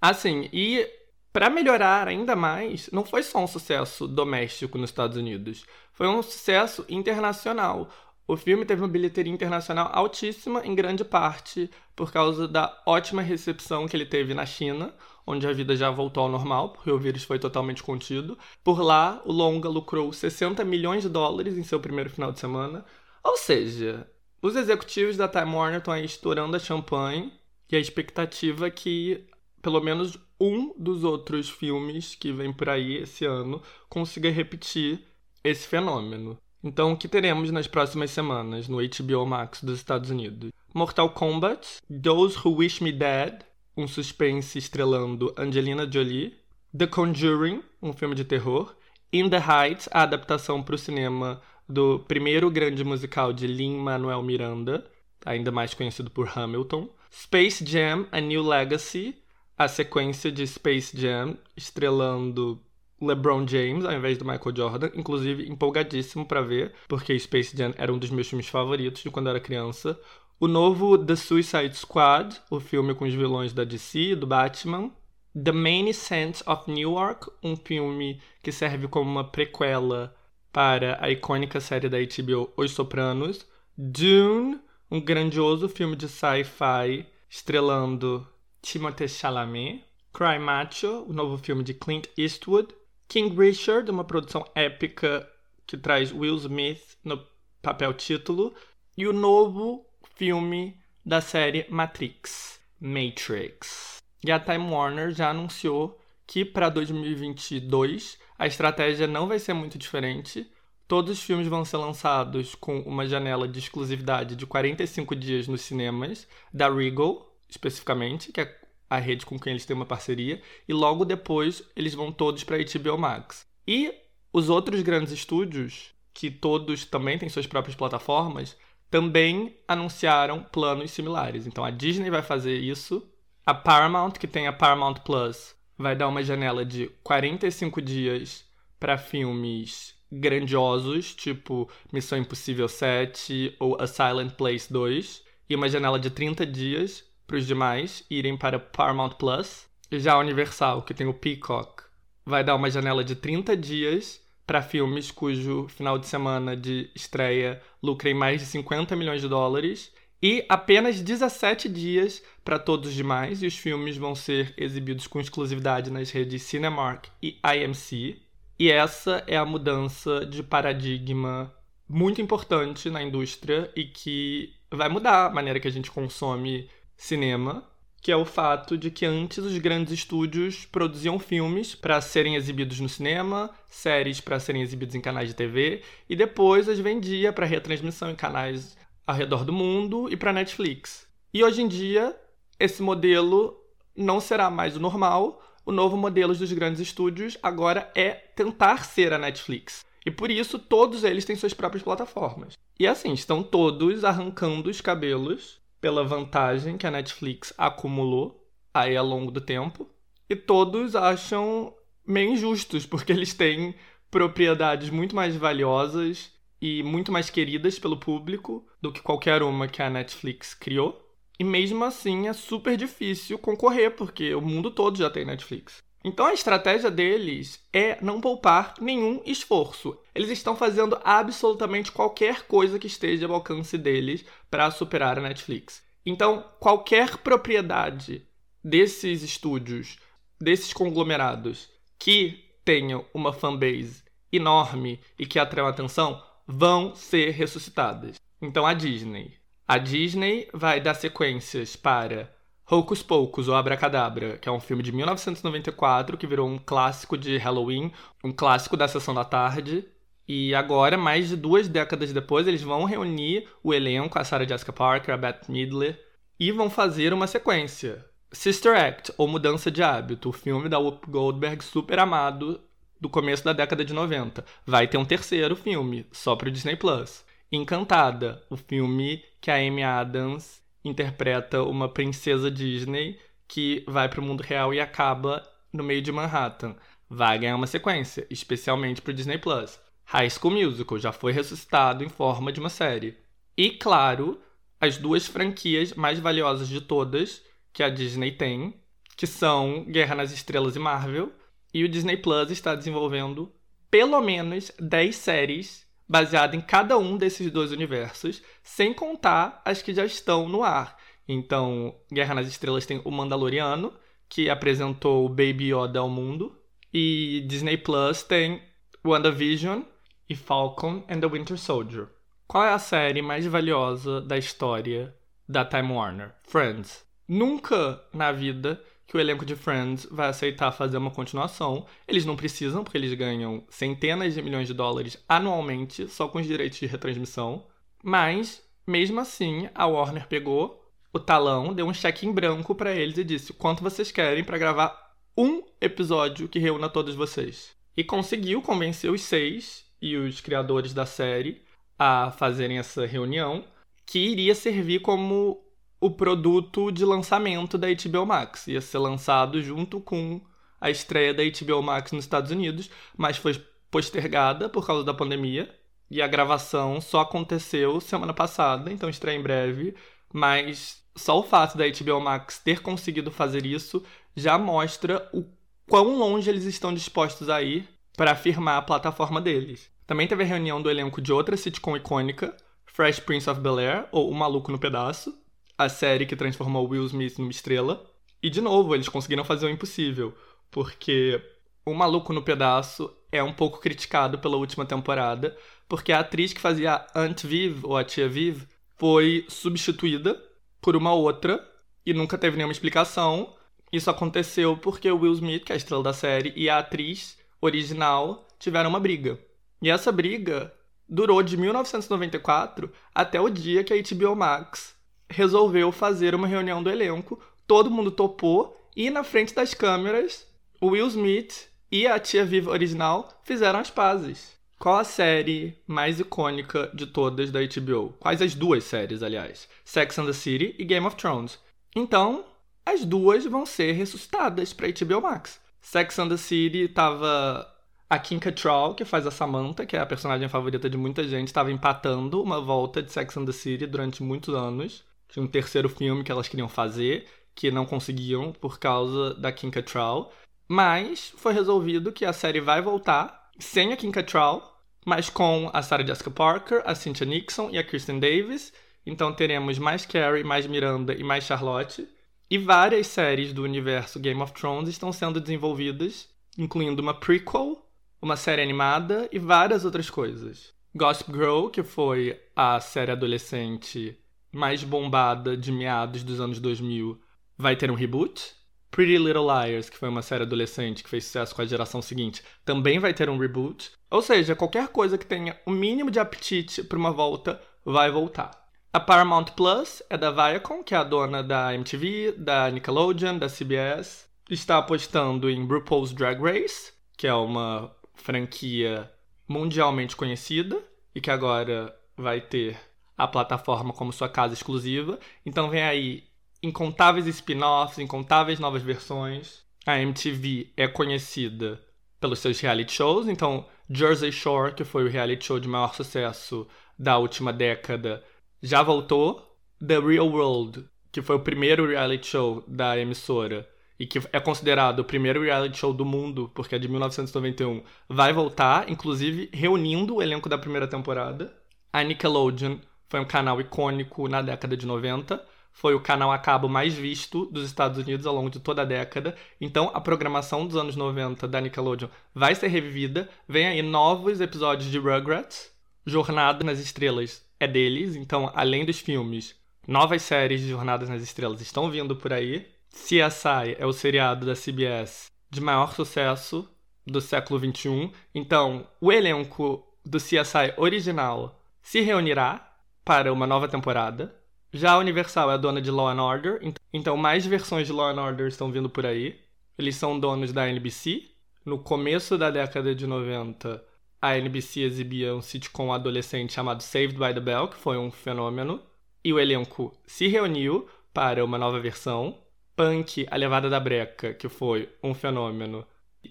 Assim, e para melhorar ainda mais, não foi só um sucesso doméstico nos Estados Unidos, foi um sucesso internacional. O filme teve uma bilheteria internacional altíssima, em grande parte por causa da ótima recepção que ele teve na China, onde a vida já voltou ao normal, porque o vírus foi totalmente contido. Por lá, o longa lucrou 60 milhões de dólares em seu primeiro final de semana. Ou seja, os executivos da Time Warner estão aí estourando a champanhe e a expectativa é que pelo menos um dos outros filmes que vem por aí esse ano consiga repetir esse fenômeno. Então, o que teremos nas próximas semanas no HBO Max dos Estados Unidos? Mortal Kombat, Those Who Wish Me Dead, um suspense estrelando Angelina Jolie, The Conjuring, um filme de terror, In the Heights, a adaptação para o cinema do primeiro grande musical de Lin-Manuel Miranda, ainda mais conhecido por Hamilton, Space Jam: A New Legacy, a sequência de Space Jam estrelando LeBron James ao invés do Michael Jordan, inclusive empolgadíssimo para ver, porque Space Jam era um dos meus filmes favoritos de quando eu era criança. O novo The Suicide Squad, o filme com os vilões da DC, do Batman. The Many Saints of Newark, um filme que serve como uma prequela para a icônica série da HBO Os Sopranos. Dune, um grandioso filme de sci-fi estrelando Timothée Chalamet, Cry Macho, o novo filme de Clint Eastwood, King Richard, uma produção épica que traz Will Smith no papel título, e o novo filme da série Matrix, Matrix. E a Time Warner já anunciou que para 2022 a estratégia não vai ser muito diferente. Todos os filmes vão ser lançados com uma janela de exclusividade de 45 dias nos cinemas da Regal, especificamente, que é a rede com quem eles têm uma parceria, e logo depois eles vão todos para HBO Max. E os outros grandes estúdios, que todos também têm suas próprias plataformas, também anunciaram planos similares. Então a Disney vai fazer isso, a Paramount, que tem a Paramount Plus, vai dar uma janela de 45 dias para filmes grandiosos, tipo Missão Impossível 7 ou A Silent Place 2, e uma janela de 30 dias para os demais irem para Paramount Plus. Já a Universal, que tem o Peacock, vai dar uma janela de 30 dias para filmes cujo final de semana de estreia lucrem mais de 50 milhões de dólares e apenas 17 dias para todos os demais, e os filmes vão ser exibidos com exclusividade nas redes Cinemark e IMC. E essa é a mudança de paradigma muito importante na indústria e que vai mudar a maneira que a gente consome cinema, que é o fato de que antes os grandes estúdios produziam filmes para serem exibidos no cinema, séries para serem exibidos em canais de TV e depois as vendia para retransmissão em canais ao redor do mundo e para Netflix. E hoje em dia esse modelo não será mais o normal. O novo modelo dos grandes estúdios agora é tentar ser a Netflix. E por isso todos eles têm suas próprias plataformas. E assim, estão todos arrancando os cabelos pela vantagem que a Netflix acumulou aí ao longo do tempo. E todos acham meio injustos, porque eles têm propriedades muito mais valiosas e muito mais queridas pelo público do que qualquer uma que a Netflix criou. E mesmo assim é super difícil concorrer, porque o mundo todo já tem Netflix. Então a estratégia deles é não poupar nenhum esforço. Eles estão fazendo absolutamente qualquer coisa que esteja ao alcance deles para superar a Netflix. Então, qualquer propriedade desses estúdios, desses conglomerados que tenham uma fanbase enorme e que atraiam atenção, vão ser ressuscitadas. Então a Disney. A Disney vai dar sequências para Hocus Pocus ou Abracadabra, que é um filme de 1994 que virou um clássico de Halloween, um clássico da sessão da tarde. E agora, mais de duas décadas depois, eles vão reunir o elenco, a Sarah Jessica Parker, a Beth Midler, e vão fazer uma sequência. Sister Act, ou Mudança de Hábito, o filme da Whoopi Goldberg super amado do começo da década de 90. Vai ter um terceiro filme, só pro Disney Plus. Encantada, o filme que a Amy Adams interpreta uma princesa Disney que vai pro mundo real e acaba no meio de Manhattan. Vai ganhar uma sequência, especialmente pro Disney Plus. High School Musical já foi ressuscitado em forma de uma série. E claro, as duas franquias mais valiosas de todas que a Disney tem, que são Guerra nas Estrelas e Marvel, e o Disney Plus está desenvolvendo pelo menos 10 séries baseadas em cada um desses dois universos, sem contar as que já estão no ar. Então, Guerra nas Estrelas tem o Mandaloriano, que apresentou o Baby Yoda ao mundo, e Disney Plus tem WandaVision e Falcon and the Winter Soldier. Qual é a série mais valiosa da história da Time Warner? Friends. Nunca na vida que o elenco de Friends vai aceitar fazer uma continuação. Eles não precisam, porque eles ganham centenas de milhões de dólares anualmente só com os direitos de retransmissão. Mas, mesmo assim, a Warner pegou o talão, deu um cheque em branco para eles e disse: quanto vocês querem para gravar um episódio que reúna todos vocês. E conseguiu convencer os seis e os criadores da série a fazerem essa reunião, que iria servir como o produto de lançamento da HBO Max. Ia ser lançado junto com a estreia da HBO Max nos Estados Unidos, mas foi postergada por causa da pandemia. E a gravação só aconteceu semana passada, então estreia em breve. Mas só o fato da HBO Max ter conseguido fazer isso já mostra o quão longe eles estão dispostos a ir para afirmar a plataforma deles. Também teve a reunião do elenco de outra sitcom icônica, Fresh Prince of Bel-Air, ou O Maluco no Pedaço, a série que transformou Will Smith numa estrela. E de novo, eles conseguiram fazer o impossível, porque O Maluco no Pedaço é um pouco criticado pela última temporada, porque a atriz que fazia a Aunt Viv, ou a Tia Viv, foi substituída por uma outra e nunca teve nenhuma explicação. Isso aconteceu porque o Will Smith, que é a estrela da série, e a atriz original tiveram uma briga. E essa briga durou de 1994 até o dia que a HBO Max resolveu fazer uma reunião do elenco, todo mundo topou e na frente das câmeras, o Will Smith e a tia Viva original fizeram as pazes. Qual a série mais icônica de todas da HBO? Quais as duas séries, aliás? Sex and the City e Game of Thrones. Então, as duas vão ser ressuscitadas para HBO Max. Sex and the City tava a Kim Cattrall, que faz a Samantha, que é a personagem favorita de muita gente, estava empatando uma volta de Sex and the City durante muitos anos. Tinha um terceiro filme que elas queriam fazer, que não conseguiam por causa da Kim Cattrall. Mas foi resolvido que a série vai voltar sem a Kim Cattrall, mas com a Sarah Jessica Parker, a Cynthia Nixon e a Kristen Davis. Então teremos mais Carrie, mais Miranda e mais Charlotte. E várias séries do universo Game of Thrones estão sendo desenvolvidas, incluindo uma prequel, uma série animada e várias outras coisas. Gossip Girl, que foi a série adolescente mais bombada de meados dos anos 2000 vai ter um reboot. Pretty Little Liars, que foi uma série adolescente que fez sucesso com a geração seguinte, também vai ter um reboot. Ou seja, qualquer coisa que tenha o mínimo de apetite para uma volta vai voltar. A Paramount Plus é da Viacom, que é a dona da MTV, da Nickelodeon, da CBS. Está apostando em RuPaul's Drag Race, que é uma franquia mundialmente conhecida e que agora vai ter a plataforma como sua casa exclusiva. Então vem aí incontáveis spin-offs, incontáveis novas versões. A MTV é conhecida pelos seus reality shows, então Jersey Shore, que foi o reality show de maior sucesso da última década, já voltou. The Real World, que foi o primeiro reality show da emissora e que é considerado o primeiro reality show do mundo, porque é de 1991, vai voltar, inclusive reunindo o elenco da primeira temporada. A Nickelodeon foi um canal icônico na década de 90. Foi o canal a cabo mais visto dos Estados Unidos ao longo de toda a década. Então, a programação dos anos 90 da Nickelodeon vai ser revivida. Vem aí novos episódios de Rugrats. Jornada nas Estrelas é deles, então, além dos filmes, novas séries de Jornadas nas Estrelas estão vindo por aí. CSI é o seriado da CBS de maior sucesso do século XXI. Então, o elenco do CSI original se reunirá para uma nova temporada. Já a Universal é dona de Law and Order, então mais versões de Law and Order estão vindo por aí. Eles são donos da NBC. No começo da década de 90, a NBC exibia um sitcom adolescente chamado Saved by the Bell, que foi um fenômeno. E o elenco se reuniu para uma nova versão. Punk, A Levada da Breca, que foi um fenômeno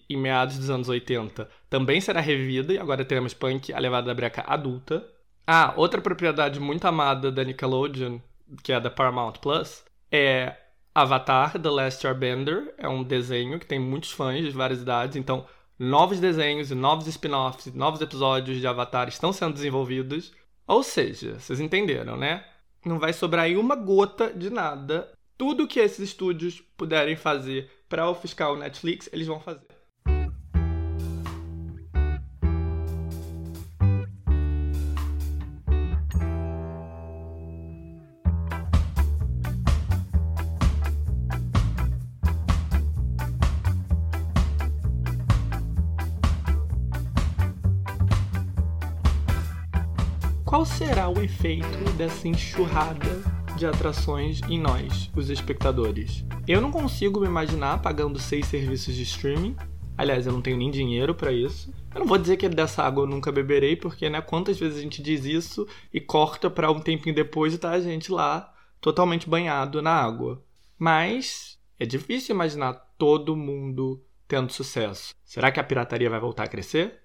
em meados dos anos 80, também será revivida, e agora teremos Punk, A Levada da Breca adulta. Ah, outra propriedade muito amada da Nickelodeon, que é da Paramount Plus, é Avatar The Last Airbender. É um desenho que tem muitos fãs de várias idades, então novos desenhos e novos spin-offs, novos episódios de Avatar estão sendo desenvolvidos. Ou seja, vocês entenderam, né? Não vai sobrar aí uma gota de nada. Tudo que esses estúdios puderem fazer para ofuscar o Netflix, eles vão fazer. Qual será o efeito dessa enxurrada de atrações em nós, os espectadores? Eu não consigo me imaginar pagando seis serviços de streaming. Aliás, eu não tenho nem dinheiro para isso. Eu não vou dizer que dessa água eu nunca beberei, porque, né, quantas vezes a gente diz isso e corta para um tempinho depois e tá a gente lá totalmente banhado na água. Mas é difícil imaginar todo mundo tendo sucesso. Será que a pirataria vai voltar a crescer?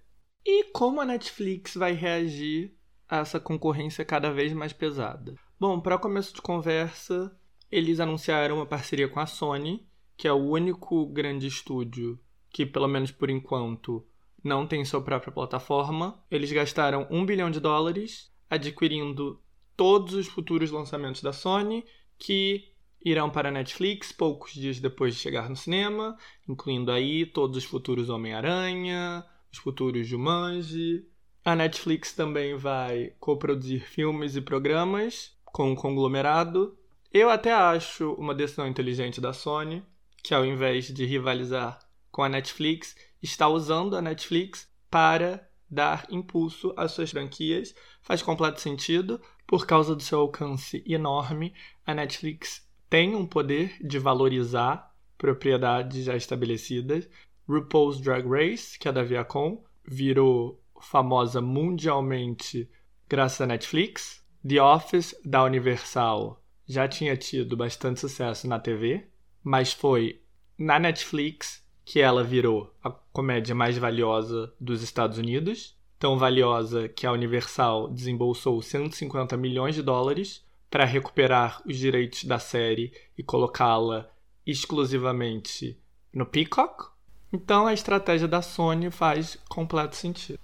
E como a Netflix vai reagir essa concorrência cada vez mais pesada. Bom, para começo de conversa, eles anunciaram uma parceria com a Sony, que é o único grande estúdio que, pelo menos por enquanto, não tem sua própria plataforma. Eles gastaram um bilhão de dólares adquirindo todos os futuros lançamentos da Sony, que irão para a Netflix poucos dias depois de chegar no cinema, incluindo aí todos os futuros Homem-Aranha, os futuros Jumanji, a Netflix também vai coproduzir filmes e programas com um conglomerado. Eu até acho uma decisão inteligente da Sony, que ao invés de rivalizar com a Netflix, está usando a Netflix para dar impulso às suas franquias. Faz completo sentido, por causa do seu alcance enorme, a Netflix tem um poder de valorizar propriedades já estabelecidas. RuPaul's Drag Race, que é da Viacom, virou famosa mundialmente graças à Netflix. The Office da Universal já tinha tido bastante sucesso na TV, mas foi na Netflix que ela virou a comédia mais valiosa dos Estados Unidos. Tão valiosa que a Universal desembolsou 150 milhões de dólares para recuperar os direitos da série e colocá-la exclusivamente no Peacock. Então a estratégia da Sony faz completo sentido.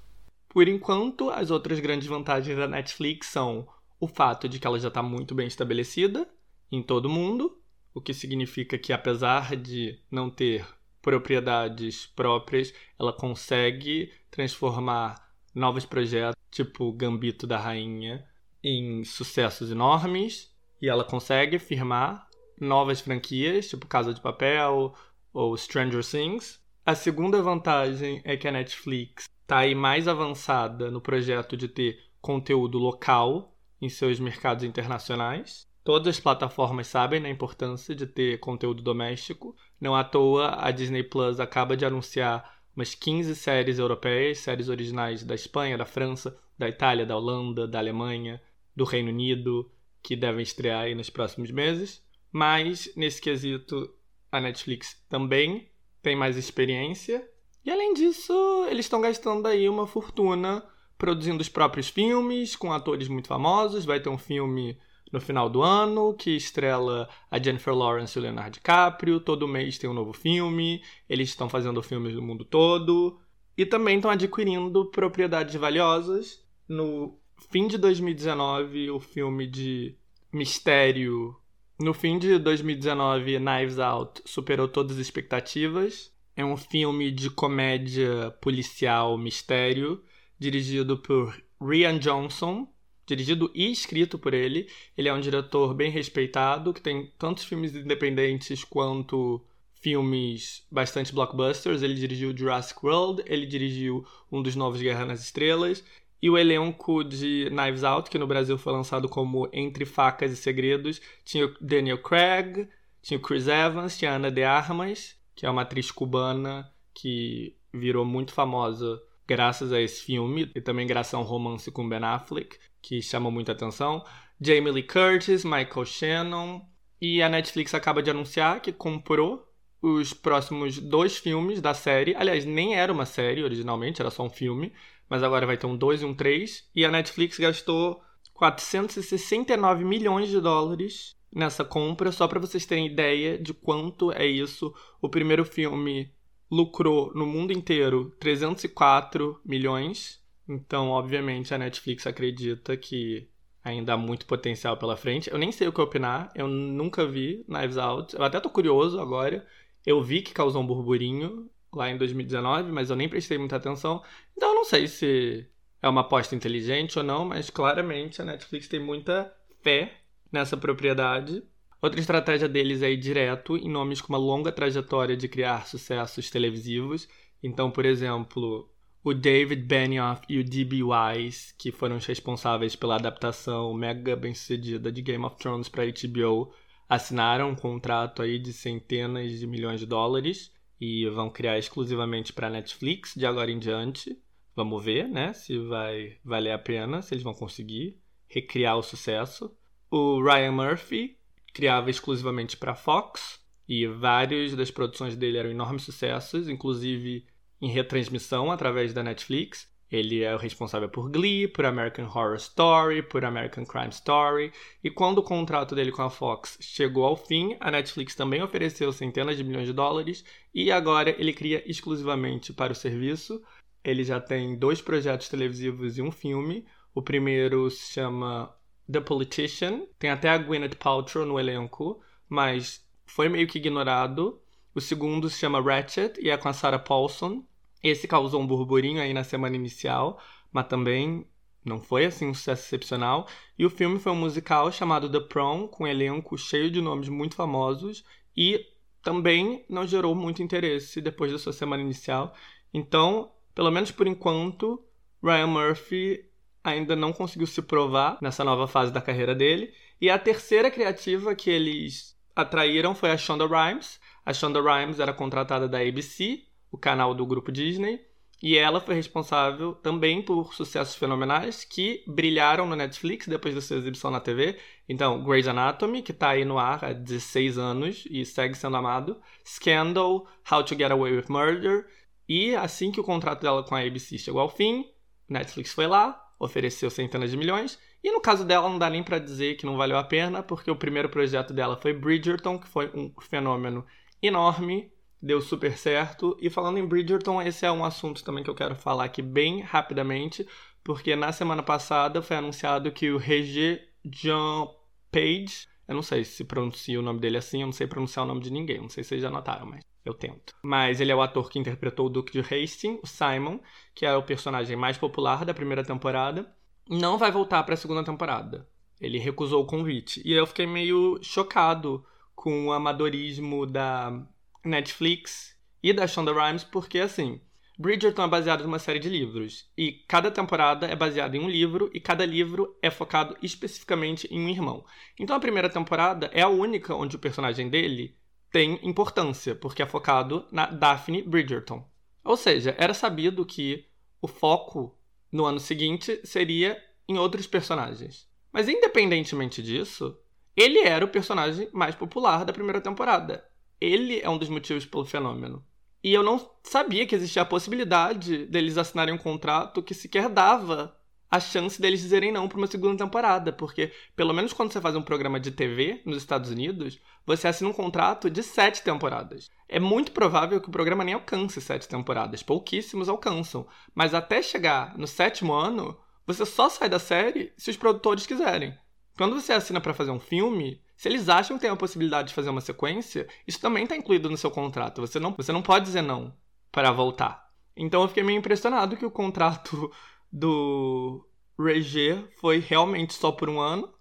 Por enquanto, as outras grandes vantagens da Netflix são o fato de que ela já está muito bem estabelecida em todo mundo, o que significa que, apesar de não ter propriedades próprias, ela consegue transformar novos projetos, tipo Gambito da Rainha, em sucessos enormes, e ela consegue firmar novas franquias, tipo Casa de Papel ou Stranger Things. A segunda vantagem é que a Netflix está aí mais avançada no projeto de ter conteúdo local em seus mercados internacionais. Todas as plataformas sabem da importância de ter conteúdo doméstico. Não à toa, a Disney Plus acaba de anunciar umas 15 séries europeias, séries originais da Espanha, da França, da Itália, da Holanda, da Alemanha, do Reino Unido, que devem estrear aí nos próximos meses. Mas, nesse quesito, a Netflix também tem mais experiência e além disso, eles estão gastando aí uma fortuna produzindo os próprios filmes com atores muito famosos. Vai ter um filme no final do ano que estrela a Jennifer Lawrence e o Leonardo DiCaprio. Todo mês tem um novo filme. Eles estão fazendo filmes do mundo todo. E também estão adquirindo propriedades valiosas. No fim de 2019, o filme de mistério. No fim de 2019, Knives Out superou todas as expectativas. É um filme de comédia policial mistério, dirigido por Rian Johnson, dirigido e escrito por ele. Ele é um diretor bem respeitado, que tem tantos filmes independentes quanto filmes bastante blockbusters. Ele dirigiu Jurassic World, ele dirigiu um dos novos Guerra nas Estrelas. E o elenco de Knives Out, que no Brasil foi lançado como Entre Facas e Segredos, tinha o Daniel Craig, tinha o Chris Evans, tinha a Ana de Armas, que é uma atriz cubana que virou muito famosa graças a esse filme e também graças a um romance com Ben Affleck, que chama muita atenção. Jamie Lee Curtis, Michael Shannon. E a Netflix acaba de anunciar que comprou os próximos dois filmes da série. Aliás, nem era uma série originalmente, era só um filme. Mas agora vai ter um 2 e um 3. E a Netflix gastou 469 milhões de dólares nessa compra, só para vocês terem ideia de quanto é isso. O primeiro filme lucrou no mundo inteiro 304 milhões. Então, obviamente, a Netflix acredita que ainda há muito potencial pela frente. Eu nem sei o que opinar, eu nunca vi Knives Out. Eu até tô curioso agora. Eu vi que causou um burburinho lá em 2019, mas eu nem prestei muita atenção. Então, não sei se é uma aposta inteligente ou não, mas claramente a Netflix tem muita fé nessa propriedade. Outra estratégia deles é ir direto em nomes com uma longa trajetória de criar sucessos televisivos. Então, por exemplo, o David Benioff e o D.B. Wise, que foram os responsáveis pela adaptação mega bem-sucedida de Game of Thrones para HBO, assinaram um contrato aí de centenas de milhões de dólares e vão criar exclusivamente para Netflix de agora em diante. Vamos ver, né, se vai valer a pena, se eles vão conseguir recriar o sucesso. O Ryan Murphy criava exclusivamente para Fox e várias das produções dele eram enormes sucessos, inclusive em retransmissão através da Netflix. Ele é o responsável por Glee, por American Horror Story, por American Crime Story. E quando o contrato dele com a Fox chegou ao fim, a Netflix também ofereceu centenas de milhões de dólares e agora ele cria exclusivamente para o serviço. Ele já tem dois projetos televisivos e um filme. O primeiro se chama The Politician. Tem até a Gwyneth Paltrow no elenco, mas foi meio que ignorado. O segundo se chama Ratchet e é com a Sarah Paulson. Esse causou um burburinho aí na semana inicial, mas também não foi assim um sucesso excepcional. E o filme foi um musical chamado The Prom, com um elenco cheio de nomes muito famosos e também não gerou muito interesse depois da sua semana inicial. Então, pelo menos por enquanto, Ryan Murphy ainda não conseguiu se provar nessa nova fase da carreira dele. E a terceira criativa que eles atraíram foi a Shonda Rhimes. A Shonda Rhimes era contratada da ABC, o canal do grupo Disney, e ela foi responsável também por sucessos fenomenais que brilharam no Netflix depois da sua exibição na TV. Então, Grey's Anatomy, que está aí no ar há 16 anos e segue sendo amado, Scandal, How to Get Away with Murder, e assim que o contrato dela com a ABC chegou ao fim, Netflix foi lá, ofereceu centenas de milhões. E no caso dela, não dá nem para dizer que não valeu a pena, porque o primeiro projeto dela foi Bridgerton, que foi um fenômeno enorme, deu super certo. E falando em Bridgerton, esse é um assunto também que eu quero falar aqui bem rapidamente, porque na semana passada foi anunciado que o Regé Jean Page, eu não sei se pronuncia o nome dele assim, eu não sei pronunciar o nome de ninguém, não sei se vocês já notaram, mas eu tento. Mas ele é o ator que interpretou o Duque de Hastings, o Simon, que é o personagem mais popular da primeira temporada. Não vai voltar para a segunda temporada. Ele recusou o convite. E eu fiquei meio chocado com o amadorismo da Netflix e da Shonda Rhimes, porque assim, Bridgerton é baseado numa série de livros, e cada temporada é baseada em um livro, e cada livro é focado especificamente em um irmão. Então a primeira temporada é a única onde o personagem dele tem importância, porque é focado na Daphne Bridgerton. Ou seja, era sabido que o foco no ano seguinte seria em outros personagens. Mas independentemente disso, ele era o personagem mais popular da primeira temporada. Ele é um dos motivos pelo fenômeno. E eu não sabia que existia a possibilidade deles assinarem um contrato que sequer dava a chance deles dizerem não para uma segunda temporada, porque pelo menos quando você faz um programa de TV nos Estados Unidos, você assina um contrato de sete temporadas. É muito provável que o programa nem alcance sete temporadas, pouquíssimos alcançam, mas até chegar no sétimo ano, você só sai da série se os produtores quiserem. Quando você assina para fazer um filme, se eles acham que tem a possibilidade de fazer uma sequência, isso também está incluído no seu contrato. Você não, você não pode dizer não para voltar. Então eu fiquei meio impressionado que o contrato do Regé foi realmente só por um ano.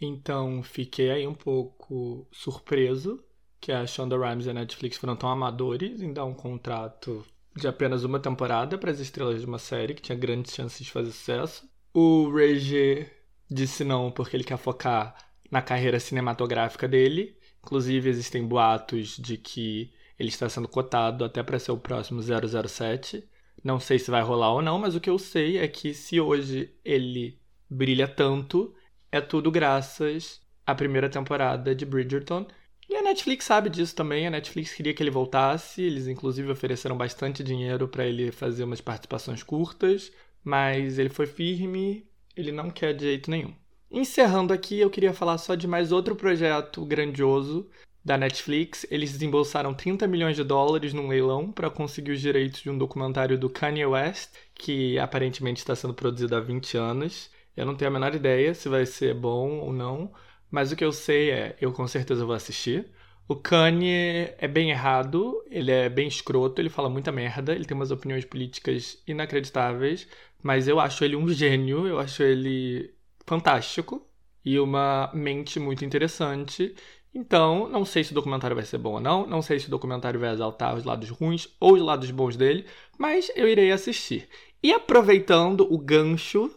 Então fiquei aí um pouco surpreso que a Shonda Rhimes e a Netflix foram tão amadores em dar um contrato de apenas uma temporada para as estrelas de uma série que tinha grandes chances de fazer sucesso. O Regé disse não porque ele quer focar na carreira cinematográfica dele. Inclusive existem boatos de que ele está sendo cotado até para ser o próximo 007. Não sei se vai rolar ou não, mas o que eu sei é que se hoje ele brilha tanto, é tudo graças à primeira temporada de Bridgerton. E a Netflix sabe disso também. A Netflix queria que ele voltasse. Eles, inclusive, ofereceram bastante dinheiro para ele fazer umas participações curtas. Mas ele foi firme. Ele não quer de jeito nenhum. Encerrando aqui, eu queria falar só de mais outro projeto grandioso da Netflix. Eles desembolsaram 30 milhões de dólares num leilão para conseguir os direitos de um documentário do Kanye West, que aparentemente está sendo produzido há 20 anos. Eu não tenho a menor ideia se vai ser bom ou não, mas o que eu sei é, eu com certeza vou assistir. O Kanye é bem errado, ele é bem escroto, ele fala muita merda, ele tem umas opiniões políticas inacreditáveis, mas eu acho ele um gênio, eu acho ele fantástico e uma mente muito interessante. Então, não sei se o documentário vai ser bom ou não, não sei se o documentário vai exaltar os lados ruins ou os lados bons dele, mas eu irei assistir. E aproveitando o gancho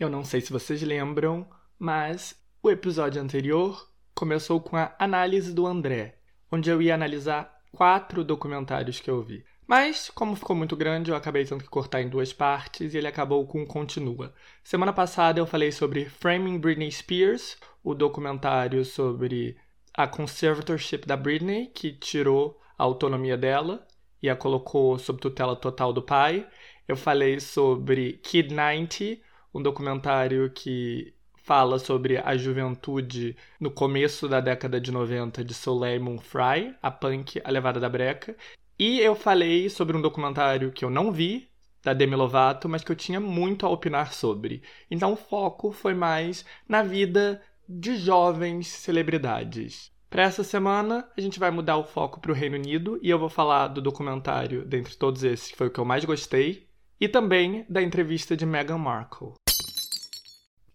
eu não sei se vocês lembram, mas o episódio anterior começou com a análise do André, onde eu ia analisar quatro documentários que eu vi. Mas, como ficou muito grande, eu acabei tendo que cortar em duas partes e ele acabou com Continua. Semana passada eu falei sobre Framing Britney Spears, o documentário sobre a conservatorship da Britney, que tirou a autonomia dela e a colocou sob tutela total do pai. Eu falei sobre Kid 90, um documentário que fala sobre a juventude no começo da década de 90 de Soleil Moon a punk, a levada da breca. E eu falei sobre um documentário que eu não vi, da Demi Lovato, mas que eu tinha muito a opinar sobre. Então o foco foi mais na vida de jovens celebridades. Para essa semana, a gente vai mudar o foco para o Reino Unido e eu vou falar do documentário, dentre todos esses, que foi o que eu mais gostei, e também da entrevista de Meghan Markle.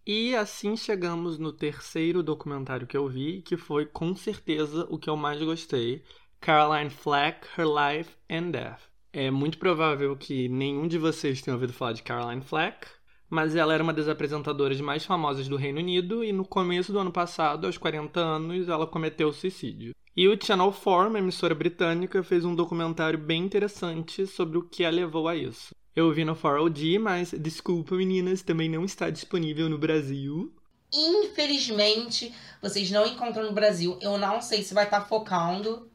E assim chegamos no terceiro documentário que eu vi, que foi com certeza o que eu mais gostei, Caroline Flack, Her Life and Death. É muito provável que nenhum de vocês tenha ouvido falar de Caroline Flack, mas ela era uma das apresentadoras mais famosas do Reino Unido e no começo do ano passado, aos 40 anos, ela cometeu suicídio. E o Channel 4, uma emissora britânica, fez um documentário bem interessante sobre o que a levou a isso. Eu vi no 4OD, mas desculpa meninas, também não está disponível no Brasil. Infelizmente, vocês não encontram no Brasil. Eu não sei se vai estar tá focando.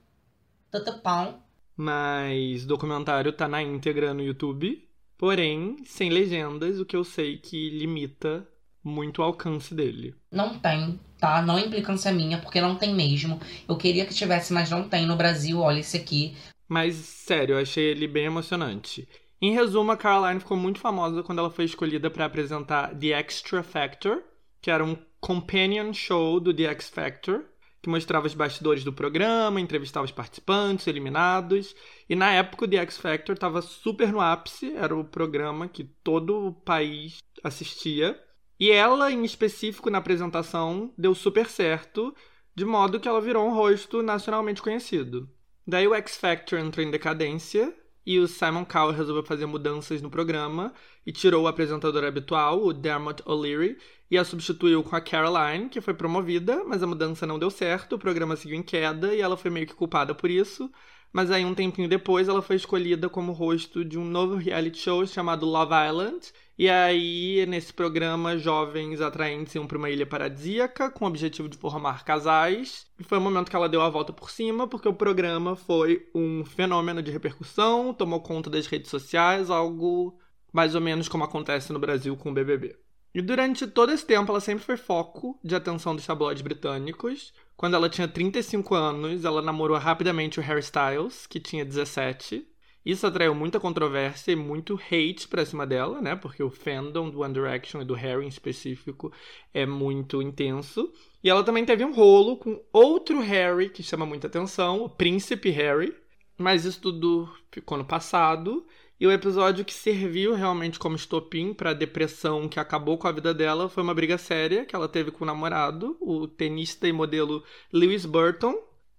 Tatapão. Mas o documentário tá na íntegra no YouTube. Porém, sem legendas, o que eu sei que limita muito o alcance dele. Não tem, tá? Não é implicância minha, porque não tem mesmo. Eu queria que tivesse, mas não tem no Brasil. Olha esse aqui. Mas, sério, eu achei ele bem emocionante. Em resumo, a Caroline ficou muito famosa quando ela foi escolhida para apresentar The Extra Factor, que era um companion show do The X Factor, que mostrava os bastidores do programa, entrevistava os participantes, eliminados. E na época o The X Factor estava super no ápice, era o programa que todo o país assistia. E ela, em específico, na apresentação, deu super certo, de modo que ela virou um rosto nacionalmente conhecido. Daí o X Factor entrou em decadência e o Simon Cowell resolveu fazer mudanças no programa e tirou o apresentador habitual, o Dermot O'Leary, e a substituiu com a Caroline, que foi promovida, mas a mudança não deu certo, o programa seguiu em queda e ela foi meio que culpada por isso. Mas aí, um tempinho depois, ela foi escolhida como rosto de um novo reality show chamado Love Island. E aí, nesse programa, jovens atraentes iam para uma ilha paradisíaca com o objetivo de formar casais. E foi o momento que ela deu a volta por cima, porque o programa foi um fenômeno de repercussão, tomou conta das redes sociais, algo mais ou menos como acontece no Brasil com o BBB. E durante todo esse tempo, ela sempre foi foco de atenção dos tabloides britânicos. Quando ela tinha 35 anos, ela namorou rapidamente o Harry Styles, que tinha 17. Isso atraiu muita controvérsia e muito hate pra cima dela, né? Porque o fandom do One Direction e do Harry em específico é muito intenso. E ela também teve um rolo com outro Harry que chama muita atenção, o Príncipe Harry. Mas isso tudo ficou no passado. E o episódio que serviu realmente como estopim para a depressão que acabou com a vida dela foi uma briga séria que ela teve com o namorado, o tenista e modelo Lewis Burton,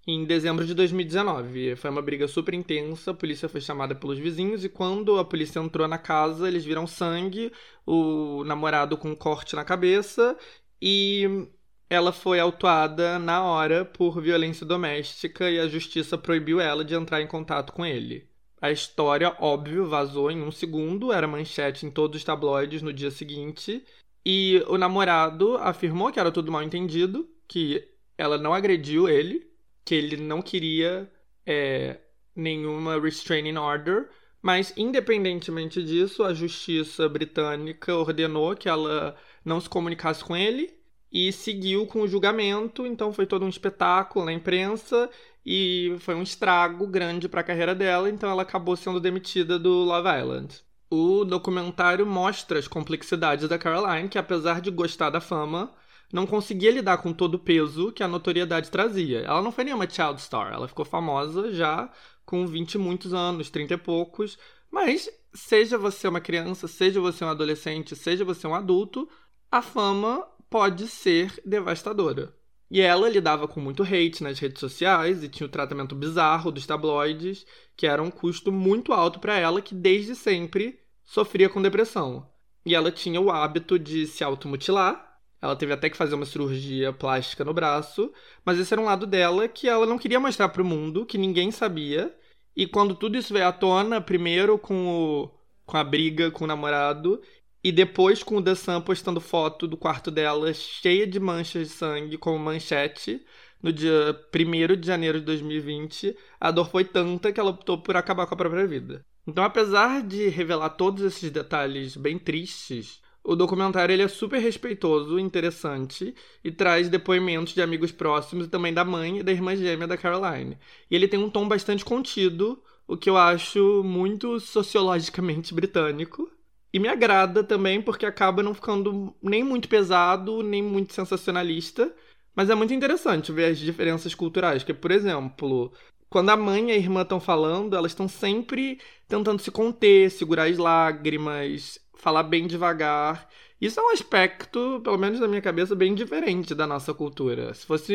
em dezembro de 2019. Foi uma briga super intensa, a polícia foi chamada pelos vizinhos e quando a polícia entrou na casa, eles viram sangue, o namorado com um corte na cabeça e ela foi autuada na hora por violência doméstica e a justiça proibiu ela de entrar em contato com ele. A história, óbvio, vazou em um segundo, era manchete em todos os tabloides no dia seguinte. E o namorado afirmou que era tudo mal entendido, que ela não agrediu ele, que ele não queria é, nenhuma restraining order, mas independentemente disso, a justiça britânica ordenou que ela não se comunicasse com ele e seguiu com o julgamento. Então foi todo um espetáculo na imprensa e foi um estrago grande para a carreira dela, então ela acabou sendo demitida do Love Island. O documentário mostra as complexidades da Caroline, que apesar de gostar da fama, não conseguia lidar com todo o peso que a notoriedade trazia. Ela não foi nenhuma child star, ela ficou famosa já com 20 e muitos anos, 30 e poucos, mas seja você uma criança, seja você um adolescente, seja você um adulto, a fama pode ser devastadora. E ela lidava com muito hate nas redes sociais e tinha o tratamento bizarro dos tabloides, que era um custo muito alto para ela, que desde sempre sofria com depressão. E ela tinha o hábito de se automutilar. Ela teve até que fazer uma cirurgia plástica no braço, mas esse era um lado dela que ela não queria mostrar para o mundo, que ninguém sabia. E quando tudo isso veio à tona, primeiro com, o, com a briga com o namorado e depois com o The Sun postando foto do quarto dela cheia de manchas de sangue como manchete no dia 1 de janeiro de 2020, a dor foi tanta que ela optou por acabar com a própria vida. Então, apesar de revelar todos esses detalhes bem tristes, o documentário ele é super respeitoso, interessante e traz depoimentos de amigos próximos e também da mãe e da irmã gêmea da Caroline. E ele tem um tom bastante contido, o que eu acho muito sociologicamente britânico. E me agrada também porque acaba não ficando nem muito pesado, nem muito sensacionalista. Mas é muito interessante ver as diferenças culturais. Que, por exemplo, quando a mãe e a irmã estão falando, elas estão sempre tentando se conter, segurar as lágrimas, falar bem devagar. Isso é um aspecto, pelo menos na minha cabeça, bem diferente da nossa cultura. Se fosse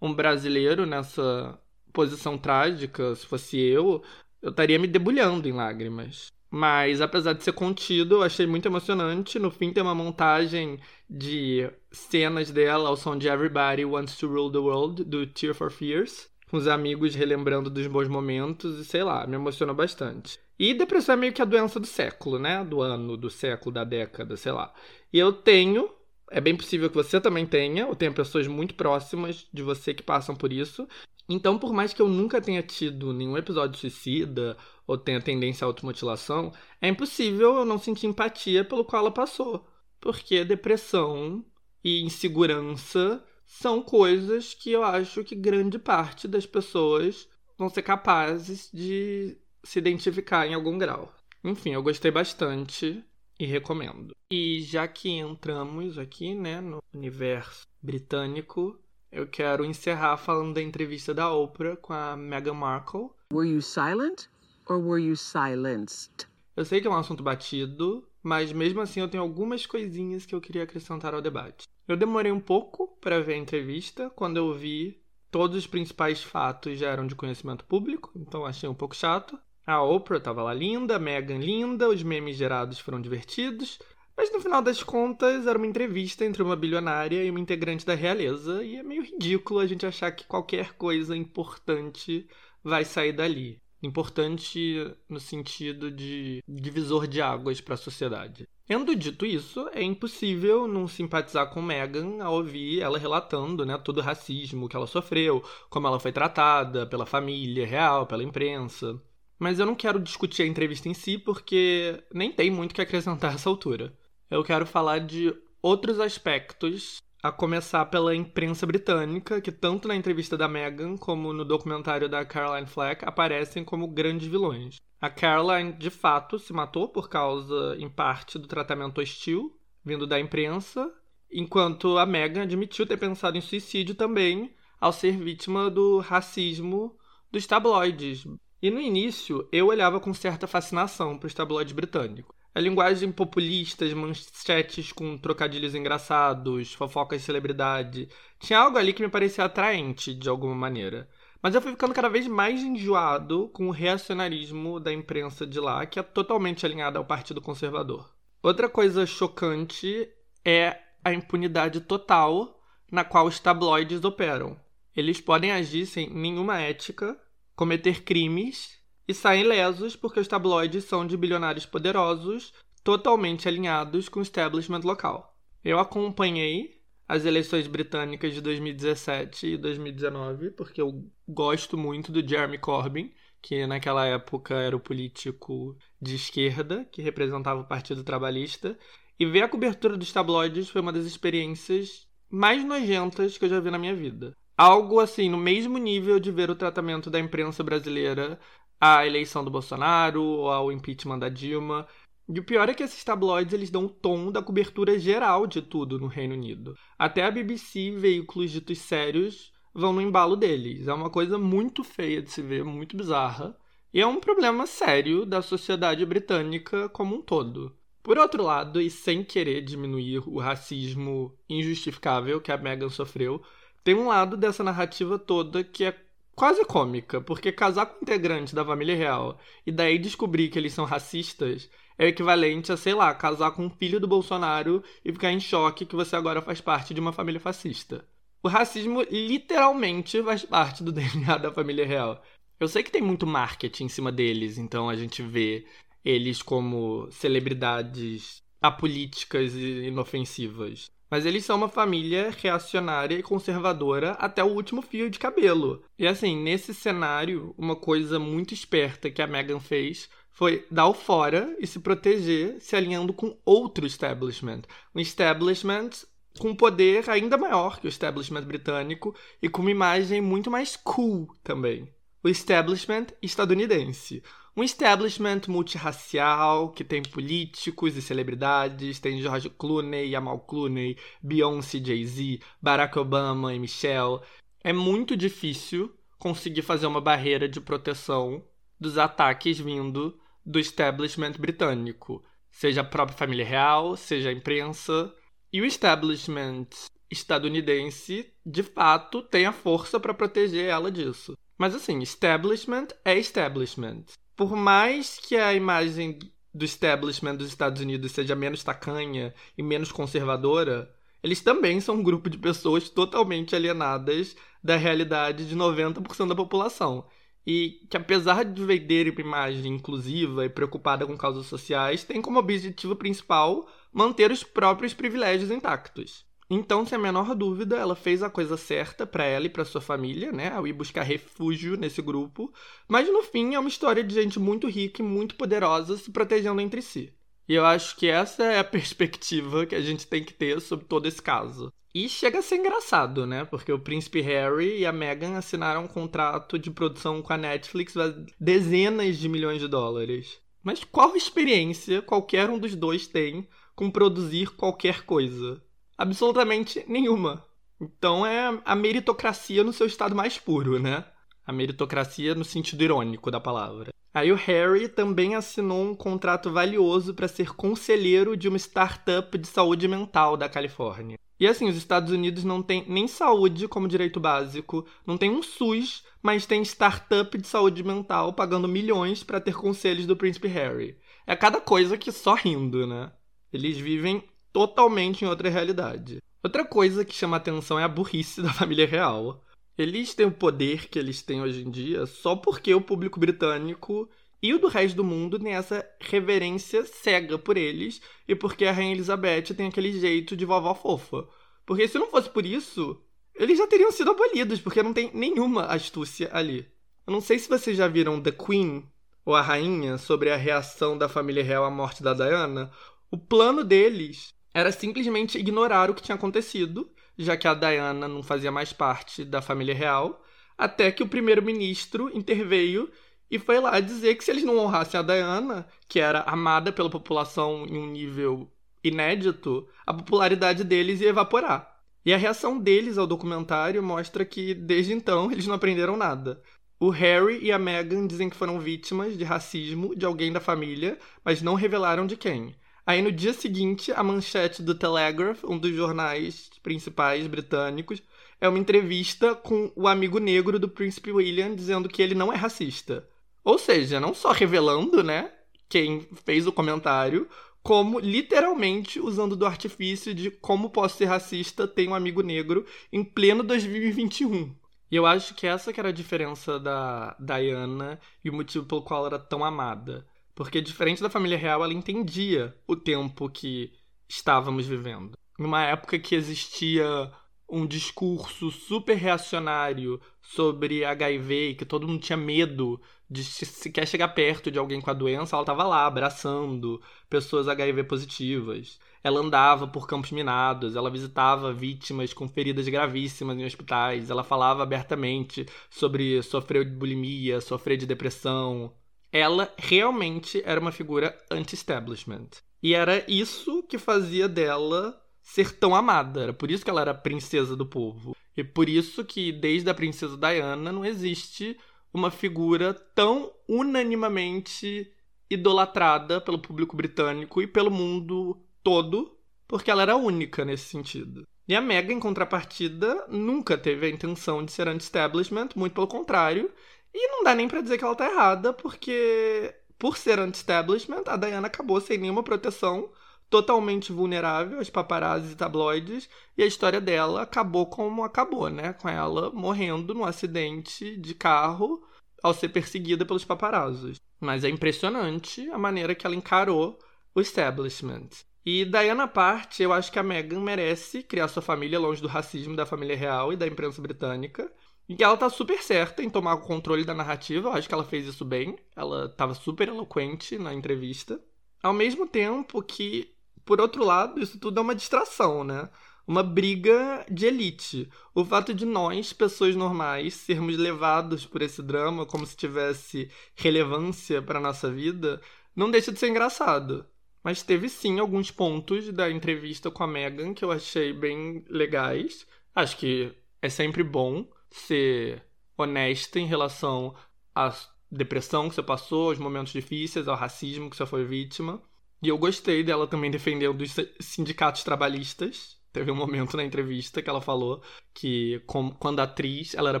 um brasileiro nessa posição trágica, se fosse eu, eu estaria me debulhando em lágrimas. Mas apesar de ser contido, eu achei muito emocionante. No fim tem uma montagem de cenas dela ao som de Everybody Wants to Rule the World, do Tear for Fears, com os amigos relembrando dos bons momentos e sei lá, me emocionou bastante. E depressão é meio que a doença do século, né? Do ano, do século, da década, sei lá. E eu tenho, é bem possível que você também tenha, ou tenha pessoas muito próximas de você que passam por isso. Então, por mais que eu nunca tenha tido nenhum episódio suicida ou tenha tendência à automutilação, é impossível eu não sentir empatia pelo qual ela passou. Porque depressão e insegurança são coisas que eu acho que grande parte das pessoas vão ser capazes de se identificar em algum grau. Enfim, eu gostei bastante e recomendo. E já que entramos aqui, né, no universo britânico, eu quero encerrar falando da entrevista da Oprah com a Meghan Markle. Were you silent or were you silenced? Eu sei que é um assunto batido, mas mesmo assim eu tenho algumas coisinhas que eu queria acrescentar ao debate. Eu demorei um pouco para ver a entrevista, quando eu vi todos os principais fatos já eram de conhecimento público, então achei um pouco chato. A Oprah estava lá linda, a Meghan linda, os memes gerados foram divertidos, mas no final das contas, era uma entrevista entre uma bilionária e uma integrante da realeza, e é meio ridículo a gente achar que qualquer coisa importante vai sair dali. Importante no sentido de divisor de águas para a sociedade. Tendo dito isso, é impossível não simpatizar com Meghan ao ouvir ela relatando né, todo o racismo que ela sofreu, como ela foi tratada pela família real, pela imprensa. Mas eu não quero discutir a entrevista em si porque nem tem muito que acrescentar a essa altura eu quero falar de outros aspectos, a começar pela imprensa britânica, que tanto na entrevista da Meghan como no documentário da Caroline Fleck aparecem como grandes vilões. A Caroline, de fato, se matou por causa, em parte, do tratamento hostil vindo da imprensa, enquanto a Meghan admitiu ter pensado em suicídio também ao ser vítima do racismo dos tabloides. E no início, eu olhava com certa fascinação para os tabloides britânicos. A linguagem populista, manchetes com trocadilhos engraçados, fofocas de celebridade. Tinha algo ali que me parecia atraente, de alguma maneira. Mas eu fui ficando cada vez mais enjoado com o reacionarismo da imprensa de lá, que é totalmente alinhada ao Partido Conservador. Outra coisa chocante é a impunidade total na qual os tabloides operam. Eles podem agir sem nenhuma ética, cometer crimes e saem lesos porque os tabloides são de bilionários poderosos, totalmente alinhados com o establishment local. Eu acompanhei as eleições britânicas de 2017 e 2019 porque eu gosto muito do Jeremy Corbyn, que naquela época era o político de esquerda que representava o Partido Trabalhista, e ver a cobertura dos tabloides foi uma das experiências mais nojentas que eu já vi na minha vida. Algo assim, no mesmo nível de ver o tratamento da imprensa brasileira à eleição do Bolsonaro ao impeachment da Dilma. E o pior é que esses tabloides eles dão o tom da cobertura geral de tudo no Reino Unido. Até a BBC e veículos ditos sérios vão no embalo deles. É uma coisa muito feia de se ver, muito bizarra. E é um problema sério da sociedade britânica como um todo. Por outro lado, e sem querer diminuir o racismo injustificável que a Meghan sofreu, tem um lado dessa narrativa toda que é quase cômica, porque casar com integrantes da família real e daí descobrir que eles são racistas é equivalente a, sei lá, casar com um filho do Bolsonaro e ficar em choque que você agora faz parte de uma família fascista. O racismo literalmente faz parte do (laughs) DNA da família real. Eu sei que tem muito marketing em cima deles, então a gente vê eles como celebridades apolíticas e inofensivas. Mas eles são uma família reacionária e conservadora até o último fio de cabelo. E assim, nesse cenário, uma coisa muito esperta que a Meghan fez foi dar o fora e se proteger se alinhando com outro establishment. Um establishment com poder ainda maior que o establishment britânico e com uma imagem muito mais cool também. O establishment estadunidense. Um establishment multirracial que tem políticos e celebridades, tem George Clooney, Jamal Clooney, Beyoncé, Jay-Z, Barack Obama e Michelle. É muito difícil conseguir fazer uma barreira de proteção dos ataques vindo do establishment britânico, seja a própria família real, seja a imprensa. E o establishment estadunidense, de fato, tem a força para proteger ela disso. Mas assim, establishment é establishment por mais que a imagem do establishment dos Estados Unidos seja menos tacanha e menos conservadora, eles também são um grupo de pessoas totalmente alienadas da realidade de 90% da população. E que, apesar de vender uma imagem inclusiva e preocupada com causas sociais, tem como objetivo principal manter os próprios privilégios intactos. Então, sem a menor dúvida, ela fez a coisa certa para ela e para sua família, né, ao ir buscar refúgio nesse grupo. Mas no fim é uma história de gente muito rica e muito poderosa se protegendo entre si. E eu acho que essa é a (laughs) perspectiva que a gente tem que ter sobre todo esse caso. E chega a ser engraçado, né? Porque o príncipe Harry e a Meghan assinaram um contrato de produção com a Netflix dezenas de milhões de dólares. Mas qual experiência qualquer um dos dois tem com produzir qualquer coisa? Absolutamente nenhuma. Então é a meritocracia no seu estado mais puro, né? A meritocracia no sentido irônico da palavra. Aí o Harry também assinou um contrato valioso para ser conselheiro de uma startup de saúde mental da Califórnia. E assim, os Estados Unidos não tem nem saúde como direito básico, não tem um SUS, mas tem startup de saúde mental pagando milhões para ter conselhos do príncipe Harry. É cada coisa que só rindo, né? Eles vivem totalmente em outra realidade. Outra coisa que chama atenção é a burrice (laughs) da família real. Eles têm o poder que eles têm hoje em dia só porque o público britânico e o do resto do mundo tem essa reverência cega por eles e porque a Rainha Elizabeth tem aquele jeito de vovó fofa. Porque se não fosse por isso, eles já teriam sido abolidos, porque não tem nenhuma astúcia ali. Eu não sei se vocês já viram The Queen, ou a Rainha, sobre a reação da família real à morte da Diana. O plano deles era simplesmente ignorar o que tinha acontecido, já que a Diana não fazia mais parte da família real, até que o primeiro-ministro interveio e foi lá dizer que se eles não honrassem a Diana, que era amada pela população em um nível inédito, a popularidade deles ia evaporar. E a reação deles ao documentário mostra que, desde então, eles não aprenderam nada. O Harry e a Meghan dizem que foram vítimas de racismo de alguém da família, mas não revelaram de quem. Aí no dia seguinte, a manchete do Telegraph, um dos jornais principais britânicos, é uma entrevista com o amigo negro do príncipe William dizendo que ele não é racista. Ou seja, não só revelando, né, quem fez o comentário, como literalmente usando do artifício de como posso ser racista, tenho um amigo negro em pleno 2021. E eu acho que essa que era a diferença da Diana e o motivo pelo qual ela era tão amada. Porque diferente da família real, ela entendia o tempo que estávamos vivendo. Numa época que existia um discurso super reacionário sobre HIV que todo mundo tinha medo de se quer chegar perto de alguém com a doença, ela estava lá abraçando pessoas HIV positivas. Ela andava por campos minados, ela visitava vítimas com feridas gravíssimas em hospitais, ela falava abertamente sobre sofrer de bulimia, sofrer de depressão. Ela realmente era uma figura anti-establishment. E era isso que fazia dela ser tão amada. Era por isso que ela era princesa do povo. E por isso que, desde a princesa Diana, não existe uma figura tão unanimamente idolatrada pelo público britânico e pelo mundo todo, porque ela era única nesse sentido. E a Meghan, em contrapartida, nunca teve a intenção de ser anti-establishment, muito pelo contrário. E não dá nem para dizer que ela tá errada, porque por ser anti-establishment, a Diana acabou sem nenhuma proteção totalmente vulnerável aos paparazzis e tabloides, e a história dela acabou como acabou, né? Com ela morrendo num acidente de carro ao ser perseguida pelos paparazzis. Mas é impressionante a maneira que ela encarou o establishment. E Diana parte, eu acho que a Meghan merece criar sua família longe do racismo da família real e da imprensa britânica. E que ela tá super certa em tomar o controle da narrativa, eu acho que ela fez isso bem. Ela tava super eloquente na entrevista. Ao mesmo tempo que por outro lado, isso tudo é uma distração, né? Uma briga de elite. O fato de nós, pessoas normais, sermos levados por esse drama como se tivesse relevância para nossa vida, não deixa de ser engraçado. Mas teve sim alguns pontos da entrevista com a Megan que eu achei bem legais. Acho que é sempre bom ser honesta em relação à depressão que você passou, aos momentos difíceis, ao racismo que você foi vítima. E eu gostei dela também defendendo os sindicatos trabalhistas. Teve um momento na entrevista que ela falou que, quando atriz, ela era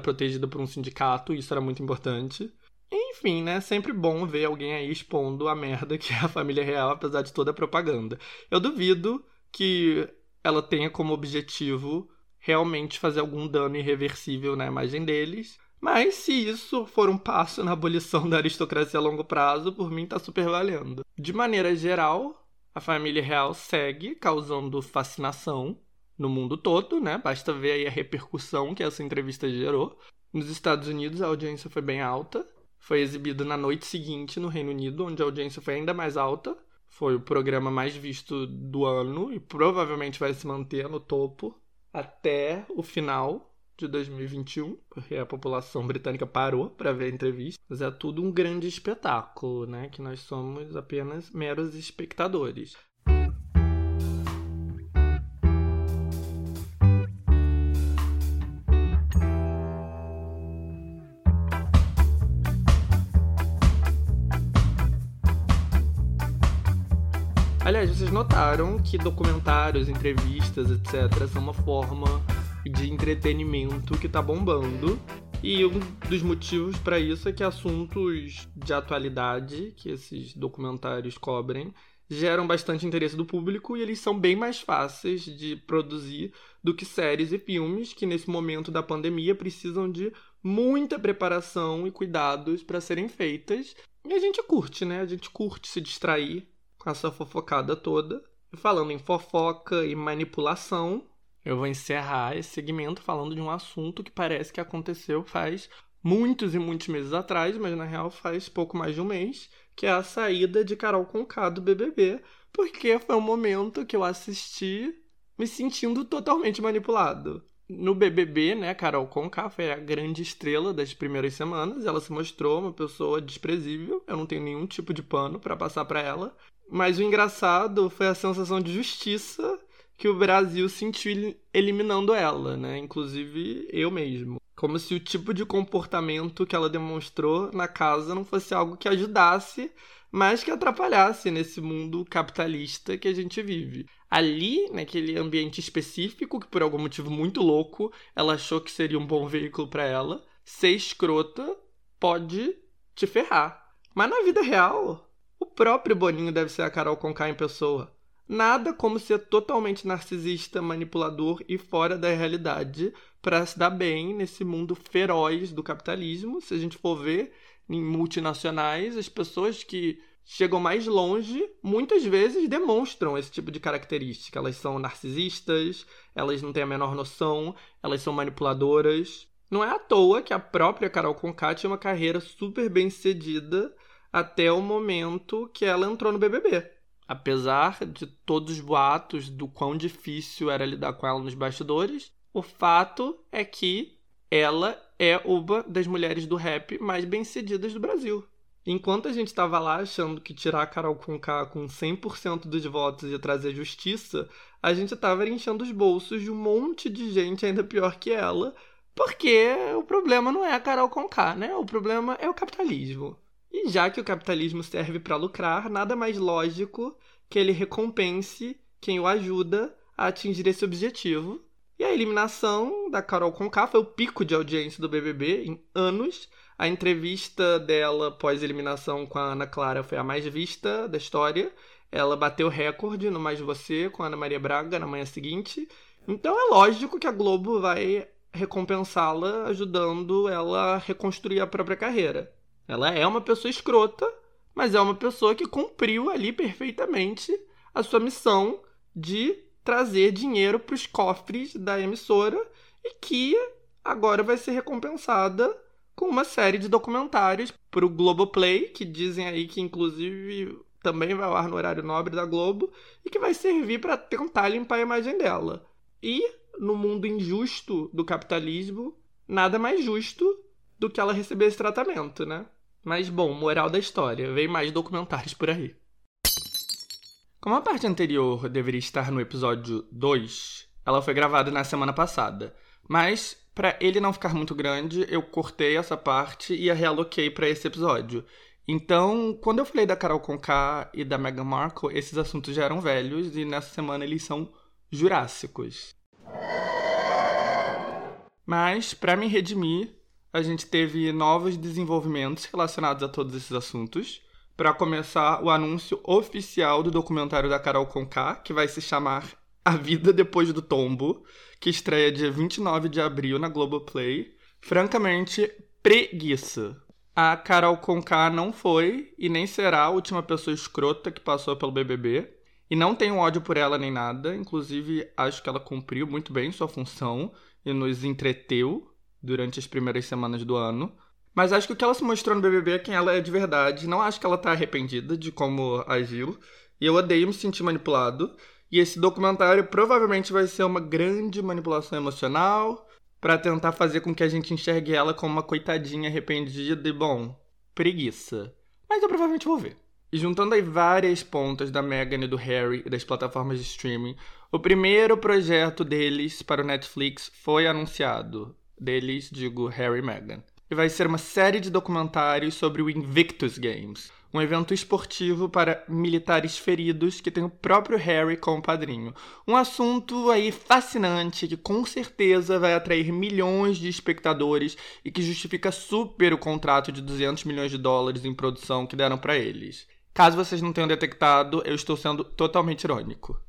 protegida por um sindicato, e isso era muito importante. Enfim, né? Sempre bom ver alguém aí expondo a merda que é a família real, apesar de toda a propaganda. Eu duvido que ela tenha como objetivo realmente fazer algum dano irreversível na imagem deles. Mas se isso for um passo na abolição da aristocracia a longo prazo, por mim tá super valendo. De maneira geral, a família real segue causando fascinação no mundo todo, né? Basta ver aí a repercussão que essa entrevista gerou. Nos Estados Unidos a audiência foi bem alta. Foi exibido na noite seguinte no Reino Unido, onde a audiência foi ainda mais alta. Foi o programa mais visto do ano e provavelmente vai se manter no topo até o final de 2021, porque a população britânica parou para ver a entrevista, mas é tudo um grande espetáculo, né? Que nós somos apenas meros espectadores. Vocês notaram que documentários, entrevistas, etc., são uma forma de entretenimento que tá bombando. E um dos motivos para isso é que assuntos de atualidade que esses documentários cobrem geram bastante interesse do público e eles são bem mais fáceis de produzir do que séries e filmes que nesse momento da pandemia precisam de muita preparação e cuidados para serem feitas. E a gente curte, né? A gente curte se distrair com essa fofocada toda. E falando em fofoca e manipulação, eu vou encerrar esse segmento falando de um assunto que parece que aconteceu faz muitos e muitos meses atrás, mas na real faz pouco mais de um mês, que é a saída de Carol Conká do BBB, porque foi um momento que eu assisti me sentindo totalmente manipulado. No BBB, né, Carol Conká foi a grande estrela das primeiras semanas, ela se mostrou uma pessoa desprezível, eu não tenho nenhum tipo de pano para passar para ela, mas o engraçado foi a sensação de justiça que o Brasil sentiu eliminando ela, né? Inclusive eu mesmo. Como se o tipo de comportamento que ela demonstrou na casa não fosse algo que ajudasse, mas que atrapalhasse nesse mundo capitalista que a gente vive. Ali, naquele ambiente específico, que por algum motivo muito louco, ela achou que seria um bom veículo para ela, ser escrota pode te ferrar. Mas na vida real, o próprio Boninho deve ser a Carol Conká em pessoa. Nada como ser totalmente narcisista, manipulador e fora da realidade para se dar bem nesse mundo feroz do capitalismo. Se a gente for ver em multinacionais, as pessoas que chegam mais longe muitas vezes demonstram esse tipo de característica. Elas são narcisistas, elas não têm a menor noção, elas são manipuladoras. Não é à toa que a própria Carol Conká tinha uma carreira super bem sucedida até o momento que ela entrou no BBB. Apesar de todos os boatos do quão difícil era lidar com ela nos bastidores, o fato é que ela é uma das mulheres do rap mais bem-sucedidas do Brasil. Enquanto a gente estava lá achando que tirar a Carol Conká com 100% dos votos ia trazer justiça, a gente estava enchendo os bolsos de um monte de gente ainda pior que ela, porque o problema não é a Carol Conká, né? O problema é o capitalismo. E já que o capitalismo serve para lucrar, nada mais lógico que ele recompense quem o ajuda a atingir esse objetivo. E a eliminação da Carol Conká foi o pico de audiência do BBB em anos. A entrevista dela pós-eliminação com a Ana Clara foi a mais vista da história. Ela bateu recorde no Mais Você com a Ana Maria Braga na manhã seguinte. Então é lógico que a Globo vai recompensá-la ajudando ela a reconstruir a própria carreira. Ela é uma pessoa escrota, mas é uma pessoa que cumpriu ali perfeitamente a sua missão de trazer dinheiro para os cofres da emissora e que agora vai ser recompensada com uma série de documentários para o Globoplay, que dizem aí que inclusive também vai ao ar no horário nobre da Globo e que vai servir para tentar limpar a imagem dela. E no mundo injusto do capitalismo, nada mais justo do que ela receber esse tratamento, né? Mas bom, moral da história, vem mais documentários por aí. Como a parte anterior deveria estar no episódio 2, ela foi gravada na semana passada. Mas, para ele não ficar muito grande, eu cortei essa parte e a realoquei para esse episódio. Então, quando eu falei da Carol Conká e da Meghan Markle, esses assuntos já eram velhos e nessa semana eles são jurássicos. Mas, para me redimir, a gente teve novos desenvolvimentos relacionados a todos esses assuntos. Para começar, o anúncio oficial do documentário da Carol Conká, que vai se chamar A Vida Depois do Tombo, que estreia dia 29 de abril na Globoplay. Francamente, preguiça. A Carol Conká não foi e nem será a última pessoa escrota que passou pelo BBB. E não tenho ódio por ela nem nada. Inclusive, acho que ela cumpriu muito bem sua função e nos entreteu durante as primeiras semanas do ano. Mas acho que o que ela se mostrou no BBB é quem ela é de verdade. Não acho que ela tá arrependida de como agiu. E eu odeio me sentir manipulado. E esse documentário provavelmente vai ser uma grande manipulação emocional para tentar fazer com que a gente enxergue ela como uma coitadinha arrependida e, bom, preguiça. Mas eu provavelmente vou ver. E juntando aí várias pontas da Meghan e do Harry e das plataformas de streaming, o primeiro projeto deles para o Netflix foi anunciado deles, digo Harry e Meghan. E vai ser uma série de documentários sobre o Invictus Games, um evento esportivo para militares feridos que tem o próprio Harry como padrinho. Um assunto aí fascinante que com certeza vai atrair milhões de espectadores e que justifica super o contrato de 200 milhões de dólares em produção que deram para eles. Caso vocês não tenham detectado, eu estou sendo totalmente irônico.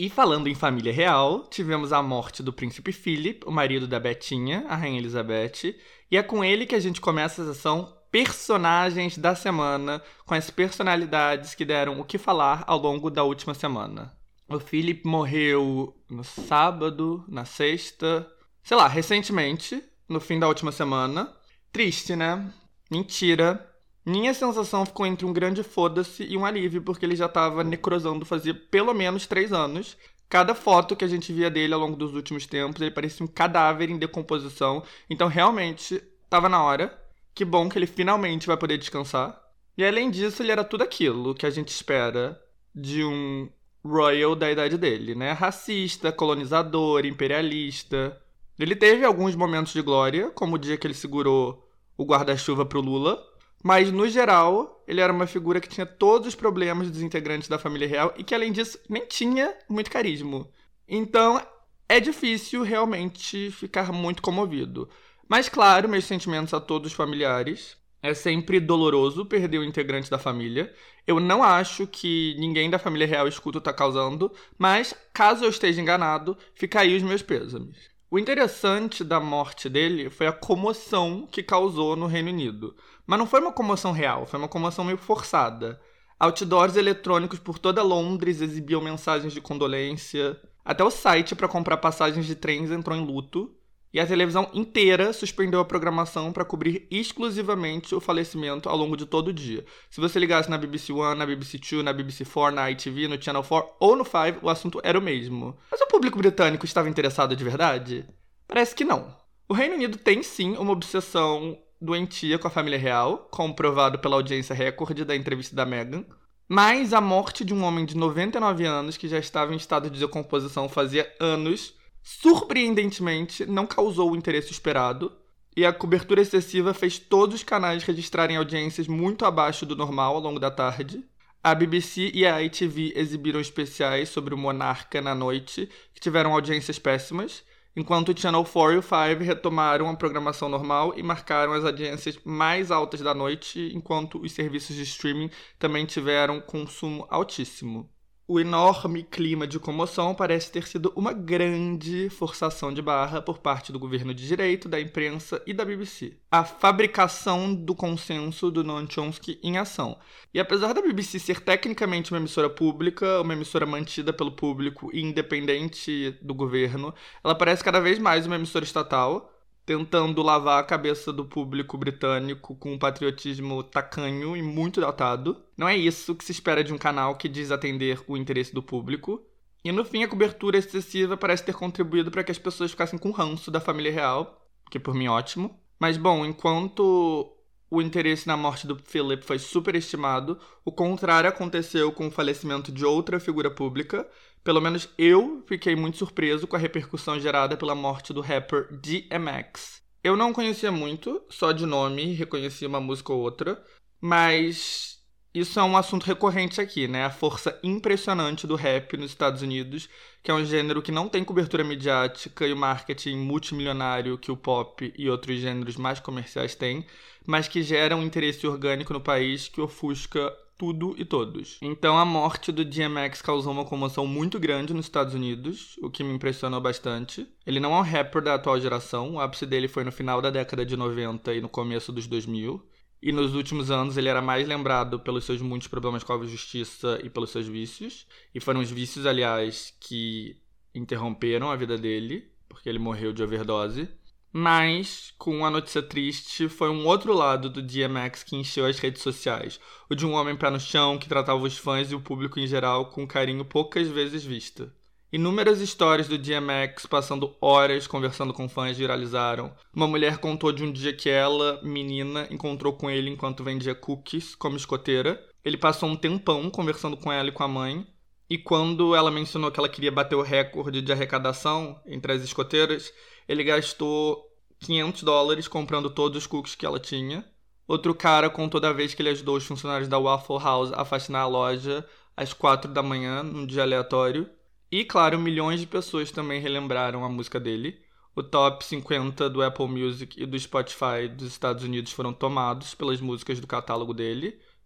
E falando em família real, tivemos a morte do príncipe Philip, o marido da Betinha, a rainha Elizabeth, e é com ele que a gente começa a sessão personagens da semana, com as personalidades que deram o que falar ao longo da última semana. O Philip morreu no sábado, na sexta, sei lá, recentemente, no fim da última semana. Triste, né? Mentira. Minha sensação ficou entre um grande foda-se e um alívio, porque ele já estava necrosando fazia pelo menos três anos. Cada foto que a gente via dele ao longo dos últimos tempos, ele parecia um cadáver em decomposição. Então, realmente, estava na hora. Que bom que ele finalmente vai poder descansar. E além disso, ele era tudo aquilo que a gente espera de um royal da idade dele, né? Racista, colonizador, imperialista. Ele teve alguns momentos de glória, como o dia que ele segurou o guarda-chuva pro Lula, mas no geral, ele era uma figura que tinha todos os problemas dos integrantes da família real e que além disso nem tinha muito carisma. Então, é difícil realmente ficar muito comovido. Mas claro, meus sentimentos a todos os familiares. É sempre doloroso perder o integrante da família. Eu não acho que ninguém da família real escuta tá causando, mas caso eu esteja enganado, fica aí os meus pêsames. O interessante da morte dele foi a comoção que causou no Reino Unido. Mas não foi uma comoção real, foi uma comoção meio forçada. Outdoors eletrônicos por toda Londres exibiam mensagens de condolência. Até o site para comprar passagens de trens entrou em luto. E a televisão inteira suspendeu a programação para cobrir exclusivamente o falecimento ao longo de todo o dia. Se você ligasse na BBC One, na BBC Two, na BBC Four, na ITV, no Channel 4 ou no 5, o assunto era o mesmo. Mas o público britânico estava interessado de verdade? Parece que não. O Reino Unido tem sim uma obsessão doentia com a família real, comprovado pela audiência recorde da entrevista da Meghan. Mas a morte de um homem de 99 anos que já estava em estado de decomposição fazia anos surpreendentemente, não causou o interesse esperado. E a cobertura excessiva fez todos os canais registrarem audiências muito abaixo do normal ao longo da tarde. A BBC e a ITV exibiram especiais sobre o monarca na noite, que tiveram audiências péssimas, enquanto o Channel 4 e o 5 retomaram a programação normal e marcaram as audiências mais altas da noite, enquanto os serviços de streaming também tiveram consumo altíssimo o enorme clima de comoção parece ter sido uma grande forçação de barra por parte do governo de direito, da imprensa e da BBC. A fabricação do consenso do Noam Chomsky em ação. E apesar da BBC ser tecnicamente uma emissora pública, uma emissora mantida pelo público e independente do governo, ela parece cada vez mais uma emissora estatal, tentando lavar a cabeça do público britânico com um patriotismo tacanho e muito datado. Não é isso que se espera de um canal que diz atender o interesse do público. E no fim, a cobertura excessiva parece ter contribuído para que as pessoas ficassem com ranço da família real, que por mim ótimo. Mas bom, enquanto o interesse na morte do Philip foi superestimado, o contrário aconteceu com o falecimento de outra figura pública, pelo menos eu fiquei muito surpreso com a repercussão gerada pela morte do rapper DMX. Eu não conhecia muito, só de nome, reconhecia uma música ou outra, mas isso é um assunto recorrente aqui, né? A força impressionante do rap nos Estados Unidos, que é um gênero que não tem cobertura midiática e o marketing multimilionário que o pop e outros gêneros mais comerciais têm, mas que gera um interesse orgânico no país que ofusca tudo e todos. Então a morte do DMX causou uma comoção muito grande nos Estados Unidos, o que me impressionou bastante. Ele não é um rapper da atual geração, o ápice dele foi no final da década de 90 e no começo dos 2000. E nos últimos anos ele era mais lembrado pelos seus muitos problemas com a justiça e pelos seus vícios. E foram os vícios, aliás, que interromperam a vida dele, porque ele morreu de overdose. Mas, com uma notícia triste, foi um outro lado do DMX que encheu as redes sociais. O de um homem pé no chão que tratava os fãs e o público em geral com carinho poucas vezes visto. Inúmeras histórias do DMX passando horas conversando com fãs viralizaram. Uma mulher contou de um dia que ela, menina, encontrou com ele enquanto vendia cookies como escoteira. Ele passou um tempão conversando com ela e com a mãe. E quando ela mencionou que ela queria bater o recorde de arrecadação entre as escoteiras, ele gastou 500 dólares comprando todos os cookies que ela tinha. Outro cara contou da vez que ele ajudou os funcionários da Waffle House a faxinar a loja às 4 da manhã, num dia aleatório. E, claro, milhões de pessoas também relembraram a música dele. O top 50 do Apple Music e do Spotify dos Estados Unidos foram tomados pelas músicas do catálogo dele,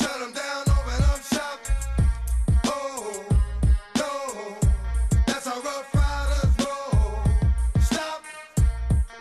Down.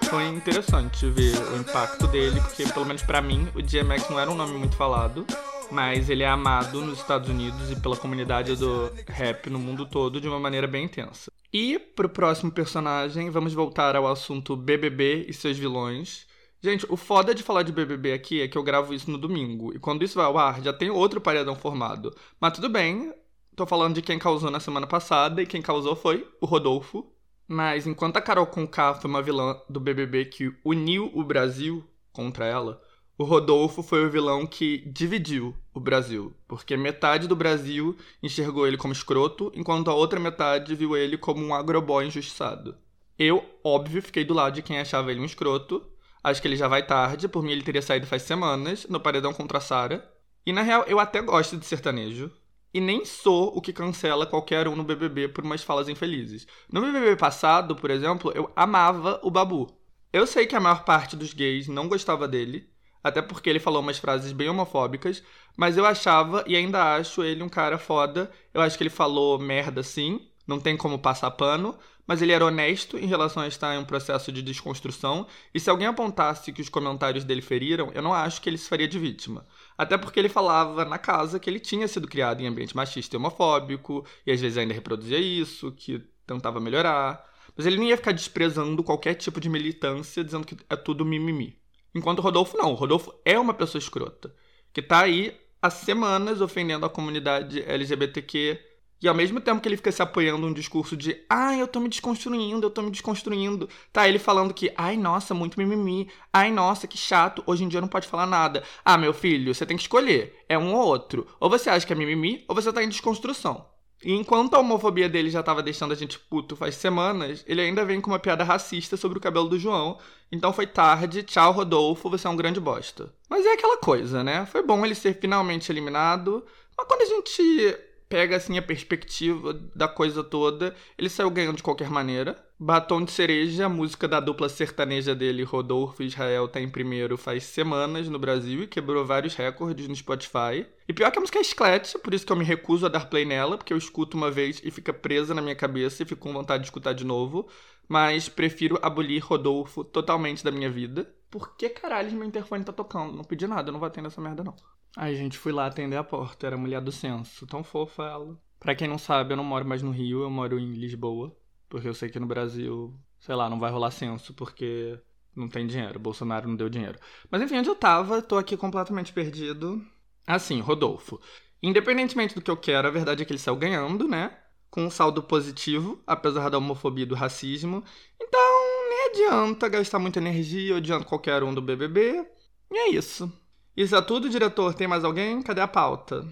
foi interessante ver o impacto dele, porque pelo menos para mim o DMX não era um nome muito falado. mas ele é amado nos Estados Unidos e pela comunidade do rap no mundo todo de uma maneira bem intensa. E pro próximo personagem, vamos voltar ao assunto BBB e seus vilões. Gente, o foda de falar de BBB aqui é que eu gravo isso no domingo. E quando isso vai ao ar, já tem outro paredão formado. Mas tudo bem, tô falando de quem causou na semana passada. E quem causou foi o Rodolfo. Mas enquanto a Carol Conká foi uma vilã do BBB que uniu o Brasil contra ela, o Rodolfo foi o vilão que dividiu o Brasil. Porque metade do Brasil enxergou ele como escroto, enquanto a outra metade viu ele como um agroboy injustiçado. Eu, óbvio, fiquei do lado de quem achava ele um escroto Acho que ele já vai tarde, por mim ele teria saído faz semanas, no paredão contra a Sara. E na real, eu até gosto de sertanejo. E nem sou o que cancela qualquer um no BBB por umas falas infelizes. No BBB passado, por exemplo, eu amava o Babu. Eu sei que a maior parte dos gays não gostava dele, até porque ele falou umas frases bem homofóbicas, mas eu achava e ainda acho ele um cara foda. Eu acho que ele falou merda sim, não tem como passar pano, mas ele era honesto em relação a estar em um processo de desconstrução, e se alguém apontasse que os comentários dele feriram, eu não acho que ele se faria de vítima. Até porque ele falava na casa que ele tinha sido criado em ambiente machista e homofóbico, e às vezes ainda reproduzia isso, que tentava melhorar. Mas ele não ia ficar desprezando qualquer tipo de militância, dizendo que é tudo mimimi. Enquanto o Rodolfo não. O Rodolfo é uma pessoa escrota, que tá aí há semanas ofendendo a comunidade LGBTQ e ao mesmo tempo que ele fica se apoiando um discurso de ai, eu tô me desconstruindo, eu tô me desconstruindo, tá ele falando que ai, nossa, muito mimimi, ai, nossa, que chato, hoje em dia não pode falar nada. Ah, meu filho, você tem que escolher, é um ou outro. Ou você acha que é mimimi, ou você tá em desconstrução. E enquanto a homofobia dele já tava deixando a gente puto faz semanas, ele ainda vem com uma piada racista sobre o cabelo do João. Então foi tarde, tchau Rodolfo, você é um grande bosta. Mas é aquela coisa, né? Foi bom ele ser finalmente eliminado. Mas quando a gente pega assim a perspectiva da coisa toda, ele saiu ganhando de qualquer maneira. Batom de Cereja, a música da dupla sertaneja dele, Rodolfo Israel, tá em primeiro faz semanas no Brasil e quebrou vários recordes no Spotify. E pior que a música é esclete, por isso que eu me recuso a dar play nela, porque eu escuto uma vez e fica presa na minha cabeça e fico com vontade de escutar de novo. Mas prefiro abolir Rodolfo totalmente da minha vida. Por que caralho meu interfone tá tocando? Não pedi nada, eu não vou atender essa merda não. Aí, gente, fui lá atender a porta. Era a mulher do censo. Tão fofa ela. Pra quem não sabe, eu não moro mais no Rio, eu moro em Lisboa. Porque eu sei que no Brasil, sei lá, não vai rolar censo, porque não tem dinheiro. Bolsonaro não deu dinheiro. Mas enfim, onde eu tava, tô aqui completamente perdido. Assim, Rodolfo. Independentemente do que eu quero, a verdade é que ele saiu ganhando, né? Com um saldo positivo, apesar da homofobia e do racismo. Então, nem adianta gastar muita energia odiando qualquer um do BBB. E é isso. Isso é tudo, diretor? Tem mais alguém? Cadê a pauta?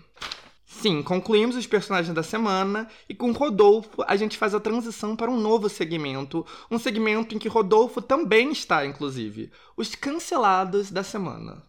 Sim, concluímos os personagens da semana e com Rodolfo a gente faz a transição para um novo segmento, um segmento em que Rodolfo também está, inclusive, os cancelados da semana.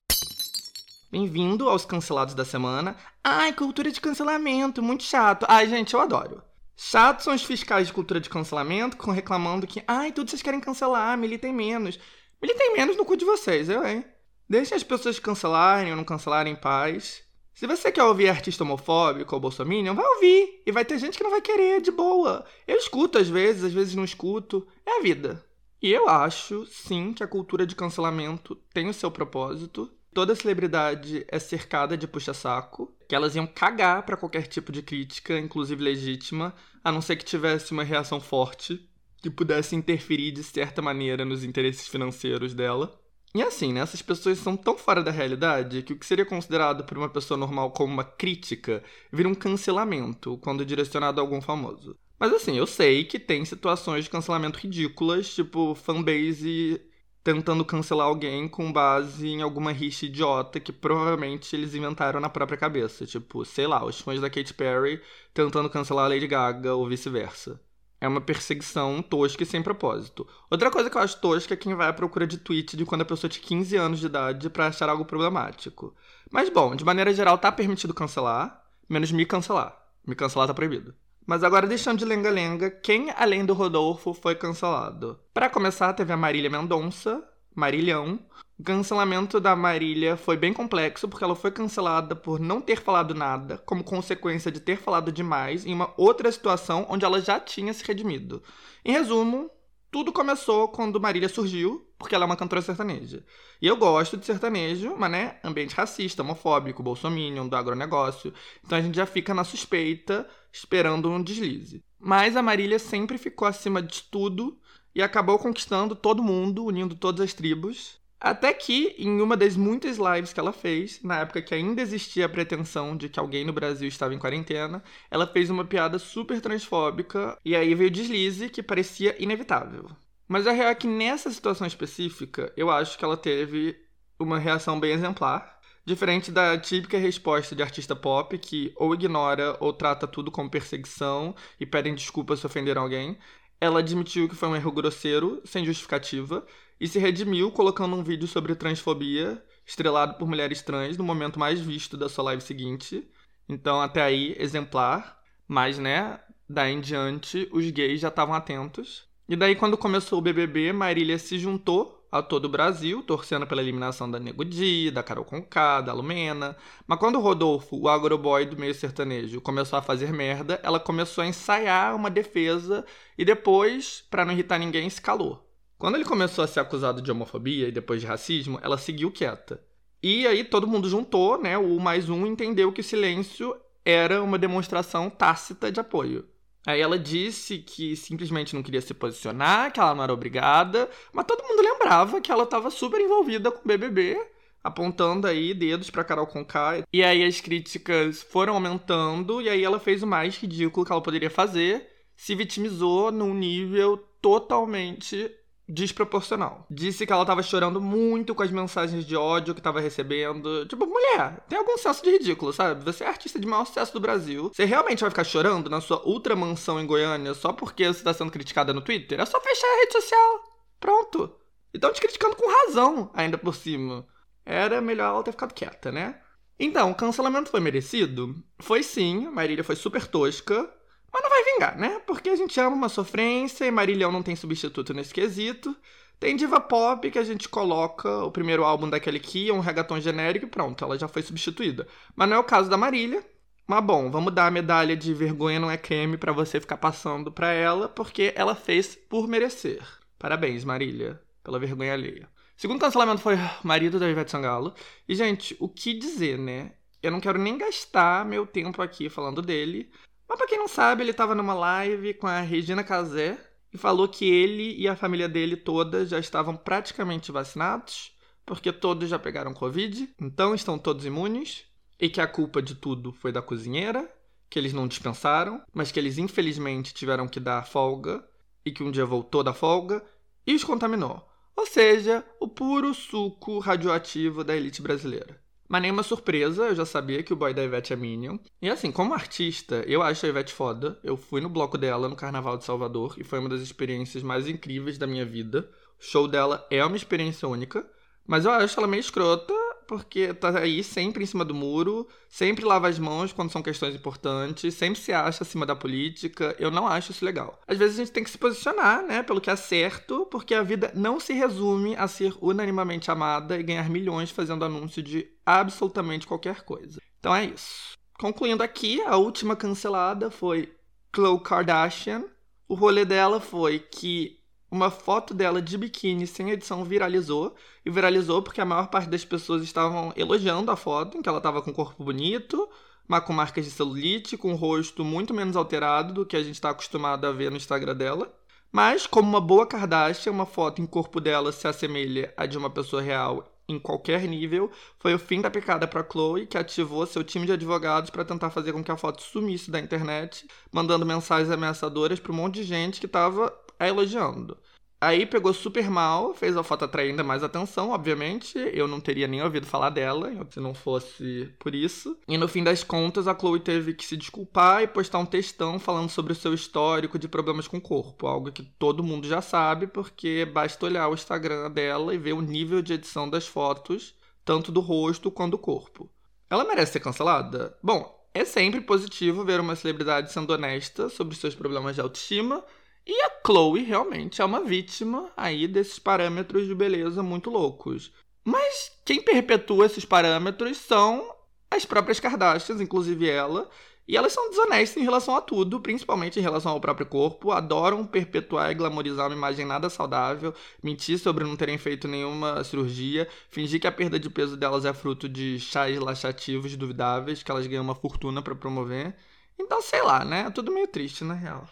Bem-vindo aos cancelados da semana. Ai, cultura de cancelamento, muito chato. Ai, gente, eu adoro. Chatos são os fiscais de cultura de cancelamento, com reclamando que, ai, tudo vocês querem cancelar, militem menos. Militem menos no cu de vocês, eu, hein? Deixe as pessoas cancelarem ou não cancelarem em paz. Se você quer ouvir artista homofóbico ou bolsominion, vai ouvir. E vai ter gente que não vai querer, de boa. Eu escuto às vezes, às vezes não escuto. É a vida. E eu acho, sim, que a cultura de cancelamento tem o seu propósito. Toda celebridade é cercada de puxa-saco, que elas iam cagar para qualquer tipo de crítica, inclusive legítima, a não ser que tivesse uma reação forte que pudesse interferir de certa maneira nos interesses financeiros dela. E assim, né? Essas pessoas são tão fora da realidade que o que seria considerado por uma pessoa normal como uma crítica vira um cancelamento quando direcionado a algum famoso. Mas assim, eu sei que tem situações de cancelamento ridículas, tipo fanbase tentando cancelar alguém com base em alguma rixa idiota que provavelmente eles inventaram na própria cabeça. Tipo, sei lá, os fãs da Katy Perry tentando cancelar a Lady Gaga ou vice-versa. É uma perseguição tosca e sem propósito. Outra coisa que eu acho tosca é quem vai à procura de tweet de quando a pessoa tinha 15 anos de idade para achar algo problemático. Mas bom, de maneira geral tá permitido cancelar, menos me cancelar. Me cancelar tá proibido. Mas agora deixando de lenga-lenga, quem além do Rodolfo foi cancelado? Para começar, teve a Marília Mendonça, Marilhão, o cancelamento da Marília foi bem complexo porque ela foi cancelada por não ter falado nada, como consequência de ter falado demais em uma outra situação onde ela já tinha se redimido. Em resumo, tudo começou quando Marília surgiu, porque ela é uma cantora sertaneja. E eu gosto de sertanejo, mas né, ambiente racista, homofóbico, bolsominion, do agronegócio. Então a gente já fica na suspeita, esperando um deslize. Mas a Marília sempre ficou acima de tudo e acabou conquistando todo mundo, unindo todas as tribos. Até que, em uma das muitas lives que ela fez, na época que ainda existia a pretensão de que alguém no Brasil estava em quarentena, ela fez uma piada super transfóbica e aí veio o deslize que parecia inevitável. Mas a real é que nessa situação específica, eu acho que ela teve uma reação bem exemplar. Diferente da típica resposta de artista pop que ou ignora ou trata tudo como perseguição e pedem desculpas se ofenderam alguém, ela admitiu que foi um erro grosseiro, sem justificativa, e se redimiu colocando um vídeo sobre transfobia, estrelado por mulheres trans, no momento mais visto da sua live seguinte. Então, até aí, exemplar. Mas, né, daí em diante, os gays já estavam atentos. E daí, quando começou o BBB, Marília se juntou a todo o Brasil, torcendo pela eliminação da Nego Di, da Carol Conká, da Lumena. Mas quando o Rodolfo, o agroboy do meio sertanejo, começou a fazer merda, ela começou a ensaiar uma defesa e depois, para não irritar ninguém, se calou. Quando ele começou a ser acusado de homofobia e depois de racismo, ela seguiu quieta. E aí todo mundo juntou, né? O mais um entendeu que o silêncio era uma demonstração tácita de apoio. Aí ela disse que simplesmente não queria se posicionar, que ela não era obrigada, mas todo mundo lembrava que ela estava super envolvida com o BBB, apontando aí dedos para Carol Conká. E aí as críticas foram aumentando e aí ela fez o mais ridículo que ela poderia fazer, se vitimizou num nível totalmente desproporcional. Disse que ela tava chorando muito com as mensagens de ódio que tava recebendo. Tipo, mulher, tem algum senso de ridículo, sabe? Você é artista de maior sucesso do Brasil. Você realmente vai ficar chorando na sua ultra mansão em Goiânia só porque você tá sendo criticada no Twitter? É só fechar a rede social. Pronto. E tão te criticando com razão, ainda por cima. Era melhor ela ter ficado quieta, né? Então, o cancelamento foi merecido? Foi sim, Marília foi super tosca, mas não vai vingar, né? Porque a gente ama uma sofrência e Marilhão não tem substituto nesse quesito. Tem diva pop que a gente coloca o primeiro álbum daquele que é um reggaeton genérico e pronto, ela já foi substituída. Mas não é o caso da Marília. Mas bom, vamos dar a medalha de vergonha não é creme para você ficar passando pra ela, porque ela fez por merecer. Parabéns, Marília, pela vergonha alheia. Segundo cancelamento foi marido da Ivete Sangalo. E, gente, o que dizer, né? Eu não quero nem gastar meu tempo aqui falando dele, mas pra quem não sabe, ele tava numa live com a Regina Casé e falou que ele e a família dele toda já estavam praticamente vacinados, porque todos já pegaram Covid, então estão todos imunes, e que a culpa de tudo foi da cozinheira, que eles não dispensaram, mas que eles infelizmente tiveram que dar folga, e que um dia voltou da folga e os contaminou. Ou seja, o puro suco radioativo da elite brasileira. Mas nenhuma surpresa, eu já sabia que o boy da Ivete é Minion. E assim, como artista, eu acho a Ivete foda. Eu fui no bloco dela no Carnaval de Salvador e foi uma das experiências mais incríveis da minha vida. O show dela é uma experiência única. Mas eu acho ela meio escrota porque tá aí sempre em cima do muro, sempre lava as mãos quando são questões importantes, sempre se acha acima da política. Eu não acho isso legal. Às vezes a gente tem que se posicionar, né, pelo que é certo, porque a vida não se resume a ser unanimamente amada e ganhar milhões fazendo anúncio de absolutamente qualquer coisa. Então é isso. Concluindo aqui, a última cancelada foi Khloe Kardashian. O rolê dela foi que uma foto dela de biquíni sem edição viralizou. E viralizou porque a maior parte das pessoas estavam elogiando a foto, em que ela estava com o corpo bonito, mas com marcas de celulite, com o rosto muito menos alterado do que a gente está acostumado a ver no Instagram dela. Mas, como uma boa Kardashian, uma foto em corpo dela se assemelha à de uma pessoa real em qualquer nível, foi o fim da picada para Chloe, que ativou seu time de advogados para tentar fazer com que a foto sumisse da internet, mandando mensagens ameaçadoras para um monte de gente que estava a elogiando. Aí pegou super mal, fez a foto atrair ainda mais atenção, obviamente. Eu não teria nem ouvido falar dela se não fosse por isso. E no fim das contas, a Chloe teve que se desculpar e postar um textão falando sobre o seu histórico de problemas com o corpo. Algo que todo mundo já sabe, porque basta olhar o Instagram dela e ver o nível de edição das fotos, tanto do rosto quanto do corpo. Ela merece ser cancelada? Bom, é sempre positivo ver uma celebridade sendo honesta sobre seus problemas de autoestima e a Chloe realmente é uma vítima aí desses parâmetros de beleza muito loucos. Mas quem perpetua esses parâmetros são as próprias Kardashians, inclusive ela, e elas são desonestas em relação a tudo, principalmente em relação ao próprio corpo, adoram perpetuar e glamorizar uma imagem nada saudável, mentir sobre não terem feito nenhuma cirurgia, fingir que a perda de peso delas é fruto de chás laxativos duvidáveis, que elas ganham uma fortuna para promover. Então, sei lá, né? É tudo meio triste, na real.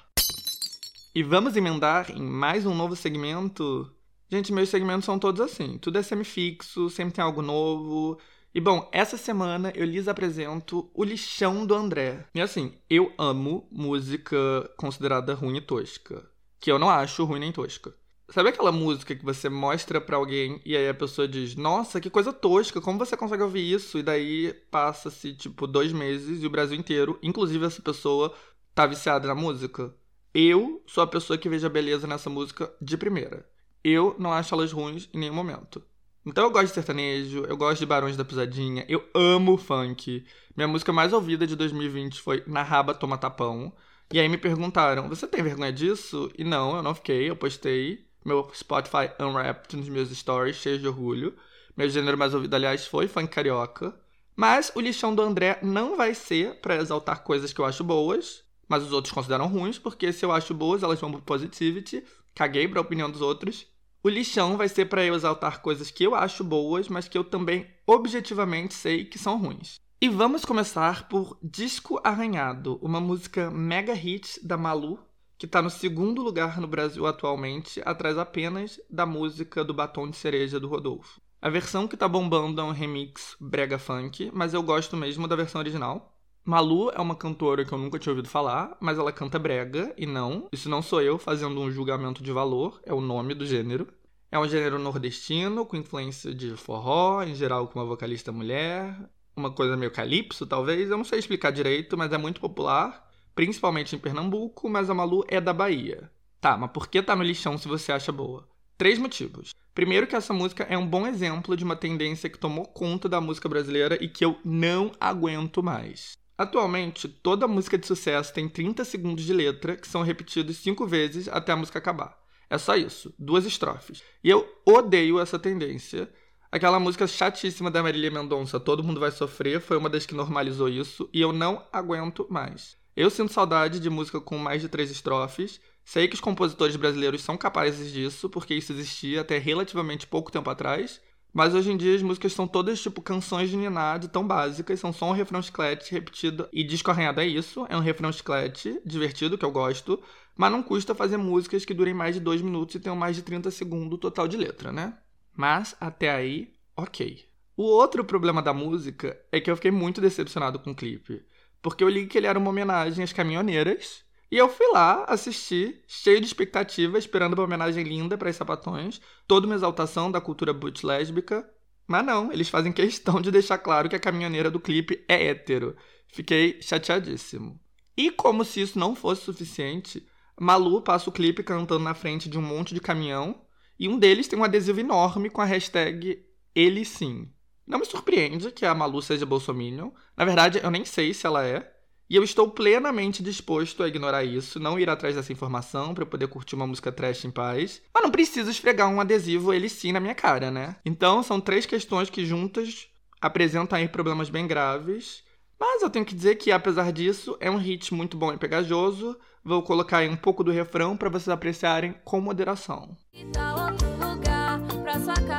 E vamos emendar em mais um novo segmento. Gente, meus segmentos são todos assim. Tudo é semifixo, sempre tem algo novo. E bom, essa semana eu lhes apresento o lixão do André. E assim, eu amo música considerada ruim e tosca. Que eu não acho ruim nem tosca. Sabe aquela música que você mostra para alguém e aí a pessoa diz: Nossa, que coisa tosca, como você consegue ouvir isso? E daí passa-se, tipo, dois meses e o Brasil inteiro, inclusive essa pessoa, tá viciada na música? Eu sou a pessoa que veja beleza nessa música de primeira. Eu não acho elas ruins em nenhum momento. Então eu gosto de sertanejo, eu gosto de Barões da Pisadinha, eu amo funk. Minha música mais ouvida de 2020 foi Na Raba Toma Tapão. E aí me perguntaram, você tem vergonha disso? E não, eu não fiquei, eu postei meu Spotify Unwrapped nos meus stories, cheio de orgulho. Meu gênero mais ouvido, aliás, foi funk carioca. Mas o lixão do André não vai ser para exaltar coisas que eu acho boas, mas os outros consideram ruins, porque se eu acho boas, elas vão pro positivity. Caguei pra opinião dos outros. O lixão vai ser para eu exaltar coisas que eu acho boas, mas que eu também objetivamente sei que são ruins. E vamos começar por Disco Arranhado, uma música mega hit da Malu, que está no segundo lugar no Brasil atualmente, atrás apenas da música do Batom de Cereja do Rodolfo. A versão que tá bombando é um remix brega funk, mas eu gosto mesmo da versão original. Malu é uma cantora que eu nunca tinha ouvido falar, mas ela canta brega, e não, isso não sou eu fazendo um julgamento de valor, é o nome do gênero. É um gênero nordestino, com influência de forró, em geral com uma vocalista mulher, uma coisa meio calypso, talvez, eu não sei explicar direito, mas é muito popular, principalmente em Pernambuco, mas a Malu é da Bahia. Tá, mas por que tá no lixão se você acha boa? Três motivos. Primeiro que essa música é um bom exemplo de uma tendência que tomou conta da música brasileira e que eu não aguento mais. Atualmente, toda música de sucesso tem 30 segundos de letra que são repetidos cinco vezes até a música acabar. É só isso, duas estrofes. E eu odeio essa tendência. Aquela música chatíssima da Marília Mendonça, Todo Mundo Vai Sofrer, foi uma das que normalizou isso e eu não aguento mais. Eu sinto saudade de música com mais de três estrofes. Sei que os compositores brasileiros são capazes disso, porque isso existia até relativamente pouco tempo atrás. Mas hoje em dia as músicas são todas tipo canções de Niná, de tão básicas, são só um refrão chiclete repetido e disco arranhado é isso, é um refrão chiclete divertido que eu gosto, mas não custa fazer músicas que durem mais de dois minutos e tenham mais de 30 segundos total de letra, né? Mas até aí, ok. O outro problema da música é que eu fiquei muito decepcionado com o clipe, porque eu li que ele era uma homenagem às caminhoneiras e eu fui lá assistir, cheio de expectativa, esperando uma homenagem linda para os sapatões, toda uma exaltação da cultura boot lésbica. Mas não, eles fazem questão de deixar claro que a caminhoneira do clipe é hétero. Fiquei chateadíssimo. E como se isso não fosse suficiente, Malu passa o clipe cantando na frente de um monte de caminhão, e um deles tem um adesivo enorme com a hashtag Ele Sim. Não me surpreende que a Malu seja bolsominion. Na verdade, eu nem sei se ela é. E eu estou plenamente disposto a ignorar isso, não ir atrás dessa informação para poder curtir uma música trash em paz. Mas não preciso esfregar um adesivo ele sim na minha cara, né? Então são três questões que juntas apresentam aí problemas bem graves. Mas eu tenho que dizer que, apesar disso, é um hit muito bom e pegajoso. Vou colocar aí um pouco do refrão para vocês apreciarem com moderação.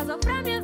outro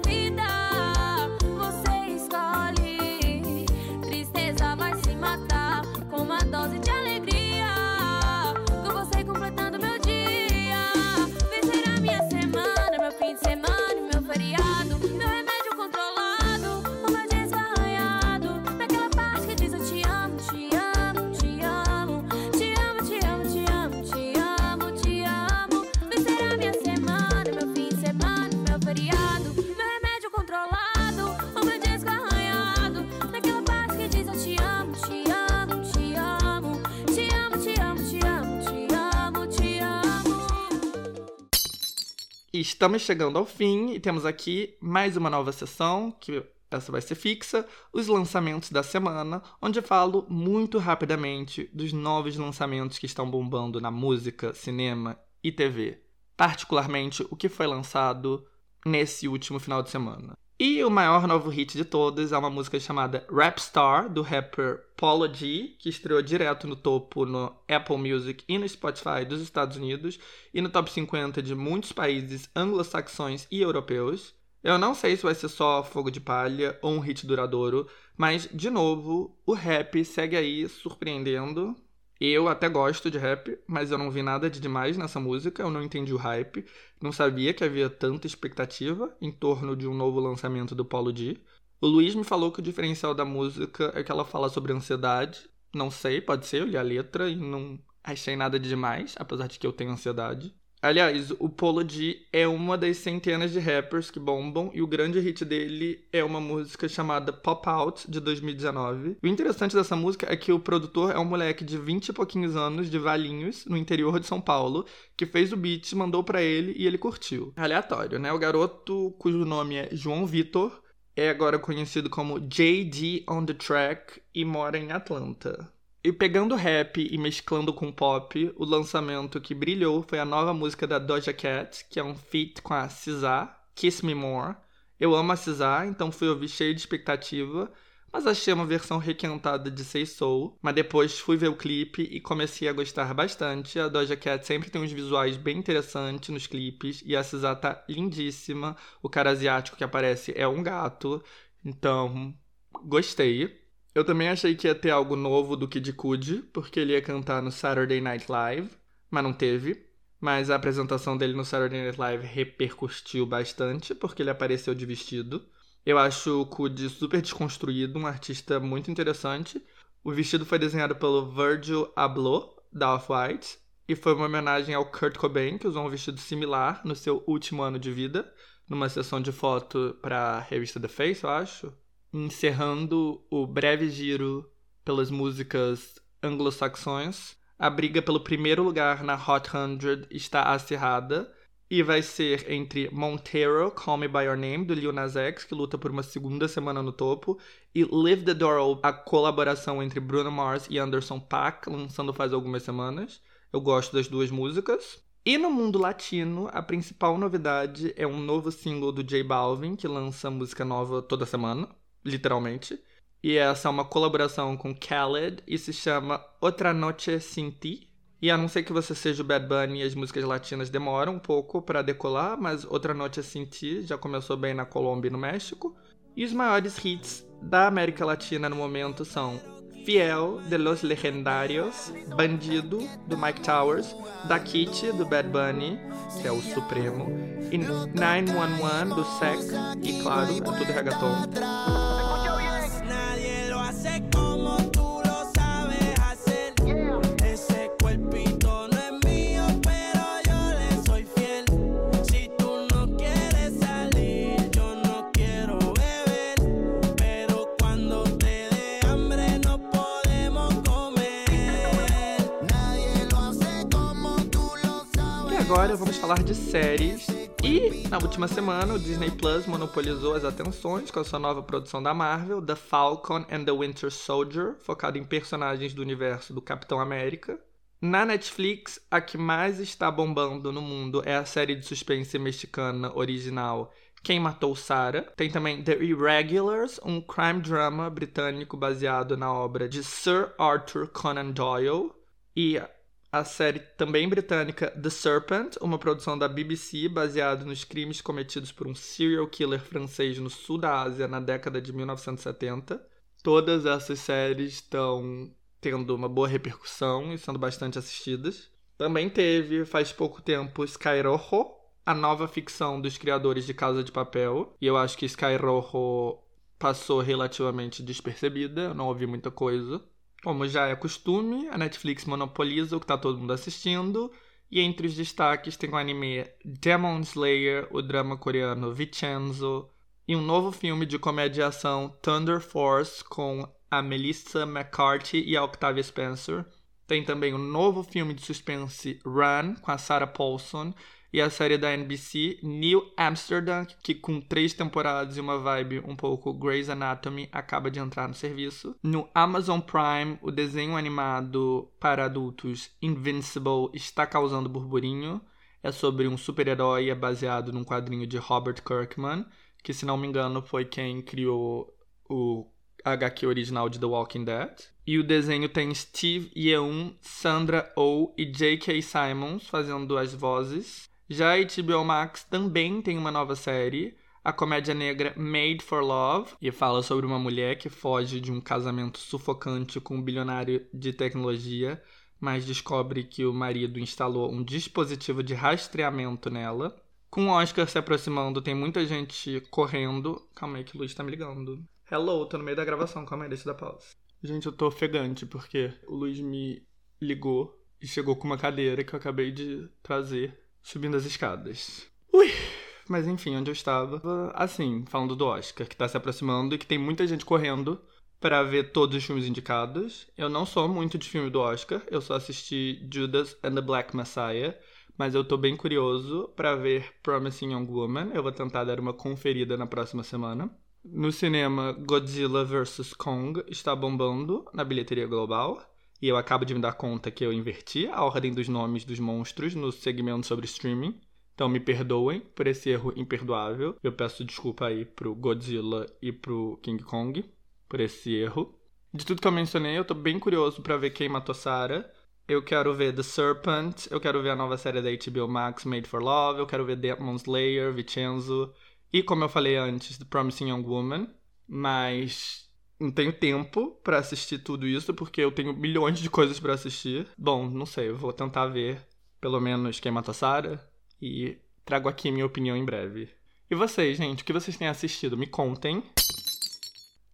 estamos chegando ao fim e temos aqui mais uma nova sessão, que essa vai ser fixa, os lançamentos da semana, onde eu falo muito rapidamente dos novos lançamentos que estão bombando na música, cinema e TV. Particularmente o que foi lançado nesse último final de semana. E o maior novo hit de todos é uma música chamada Rap Star, do rapper Polo G, que estreou direto no topo no Apple Music e no Spotify dos Estados Unidos e no top 50 de muitos países anglo-saxões e europeus. Eu não sei se vai ser só fogo de palha ou um hit duradouro, mas, de novo, o rap segue aí surpreendendo. Eu até gosto de rap, mas eu não vi nada de demais nessa música, eu não entendi o hype, não sabia que havia tanta expectativa em torno de um novo lançamento do Polo D. O Luiz me falou que o diferencial da música é que ela fala sobre ansiedade. Não sei, pode ser, eu li a letra e não achei nada de demais, apesar de que eu tenho ansiedade. Aliás, o Polo G é uma das centenas de rappers que bombam e o grande hit dele é uma música chamada Pop Out de 2019. O interessante dessa música é que o produtor é um moleque de 20 e pouquinhos anos de Valinhos, no interior de São Paulo, que fez o beat, mandou para ele e ele curtiu. Aleatório, né? O garoto cujo nome é João Vitor é agora conhecido como JD on the Track e mora em Atlanta. E pegando rap e mesclando com pop, o lançamento que brilhou foi a nova música da Doja Cat, que é um feat com a SZA, Kiss Me More. Eu amo a SZA, então fui ouvir cheio de expectativa, mas achei uma versão requentada de Say Soul. Mas depois fui ver o clipe e comecei a gostar bastante. A Doja Cat sempre tem uns visuais bem interessantes nos clipes e a SZA tá lindíssima. O cara asiático que aparece é um gato, então gostei. Eu também achei que ia ter algo novo do Kid Cudi, porque ele ia cantar no Saturday Night Live, mas não teve. Mas a apresentação dele no Saturday Night Live repercutiu bastante, porque ele apareceu de vestido. Eu acho o Cudi super desconstruído, um artista muito interessante. O vestido foi desenhado pelo Virgil Abloh, da Off-White, e foi uma homenagem ao Kurt Cobain, que usou um vestido similar no seu último ano de vida, numa sessão de foto para a revista The Face, eu acho encerrando o breve giro pelas músicas anglo-saxões. A briga pelo primeiro lugar na Hot 100 está acirrada e vai ser entre Montero, Call Me By Your Name, do Lil Nas X, que luta por uma segunda semana no topo, e Leave the Door Open, a colaboração entre Bruno Mars e Anderson Paak, lançando faz algumas semanas. Eu gosto das duas músicas. E no mundo latino, a principal novidade é um novo single do J Balvin, que lança música nova toda semana literalmente. E essa é uma colaboração com Khaled e se chama Outra Noche Sin Ti. E a não ser que você seja o Bad Bunny, as músicas latinas demoram um pouco para decolar, mas Outra Noche Sin Ti já começou bem na Colômbia e no México. E os maiores hits da América Latina no momento são Fiel, de Los Legendarios, Bandido, do Mike Towers, Da Kitty, do Bad Bunny, que é o supremo, e 911, do Sec, e claro, é tudo reggaeton. Agora vamos falar de séries. E na última semana, o Disney Plus monopolizou as atenções com a sua nova produção da Marvel, The Falcon and the Winter Soldier, focada em personagens do universo do Capitão América. Na Netflix, a que mais está bombando no mundo é a série de suspense mexicana original Quem Matou Sarah. Tem também The Irregulars, um crime drama britânico baseado na obra de Sir Arthur Conan Doyle. E a série também britânica The Serpent, uma produção da BBC baseada nos crimes cometidos por um serial killer francês no sul da Ásia na década de 1970. Todas essas séries estão tendo uma boa repercussão e sendo bastante assistidas. Também teve, faz pouco tempo, Sky Rojo, a nova ficção dos criadores de Casa de Papel. E eu acho que Sky Rojo passou relativamente despercebida, não ouvi muita coisa. Como já é costume, a Netflix monopoliza o que está todo mundo assistindo. E entre os destaques tem o anime Demon Slayer, o drama coreano Vincenzo e um novo filme de comédia ação Thunder Force com a Melissa McCarthy e a Octavia Spencer. Tem também um novo filme de suspense Run com a Sarah Paulson e a série da NBC New Amsterdam, que com três temporadas e uma vibe um pouco Grey's Anatomy, acaba de entrar no serviço. No Amazon Prime, o desenho animado para adultos Invincible está causando burburinho. É sobre um super-herói é baseado num quadrinho de Robert Kirkman, que se não me engano foi quem criou o HQ original de The Walking Dead. E o desenho tem Steve Yeun, Sandra Oh e J.K. Simons fazendo as vozes. Já a HBO Max também tem uma nova série, a comédia negra Made for Love, e fala sobre uma mulher que foge de um casamento sufocante com um bilionário de tecnologia, mas descobre que o marido instalou um dispositivo de rastreamento nela. Com o Oscar se aproximando, tem muita gente correndo. Calma aí que o Luiz tá me ligando. Hello, tô no meio da gravação, calma aí, deixa eu dar pausa. Gente, eu tô ofegante porque o Luiz me ligou e chegou com uma cadeira que eu acabei de trazer subindo as escadas. Ui! Mas enfim, onde eu estava? Assim, falando do Oscar, que tá se aproximando e que tem muita gente correndo para ver todos os filmes indicados. Eu não sou muito de filme do Oscar, eu só assisti Judas and the Black Messiah, mas eu tô bem curioso para ver Promising Young Woman. Eu vou tentar dar uma conferida na próxima semana. No cinema, Godzilla vs Kong está bombando na bilheteria global. E eu acabo de me dar conta que eu inverti a ordem dos nomes dos monstros no segmento sobre streaming. Então me perdoem por esse erro imperdoável. Eu peço desculpa aí pro Godzilla e pro King Kong por esse erro. De tudo que eu mencionei, eu tô bem curioso para ver quem matou Sarah. Eu quero ver The Serpent, eu quero ver a nova série da HBO Max, Made for Love, eu quero ver Demon Slayer, Vincenzo, e como eu falei antes, The Promising Young Woman, mas não tenho tempo para assistir tudo isso porque eu tenho milhões de coisas para assistir. Bom, não sei, eu vou tentar ver pelo menos Quem Mata Sarah e trago aqui minha opinião em breve. E vocês, gente, o que vocês têm assistido? Me contem.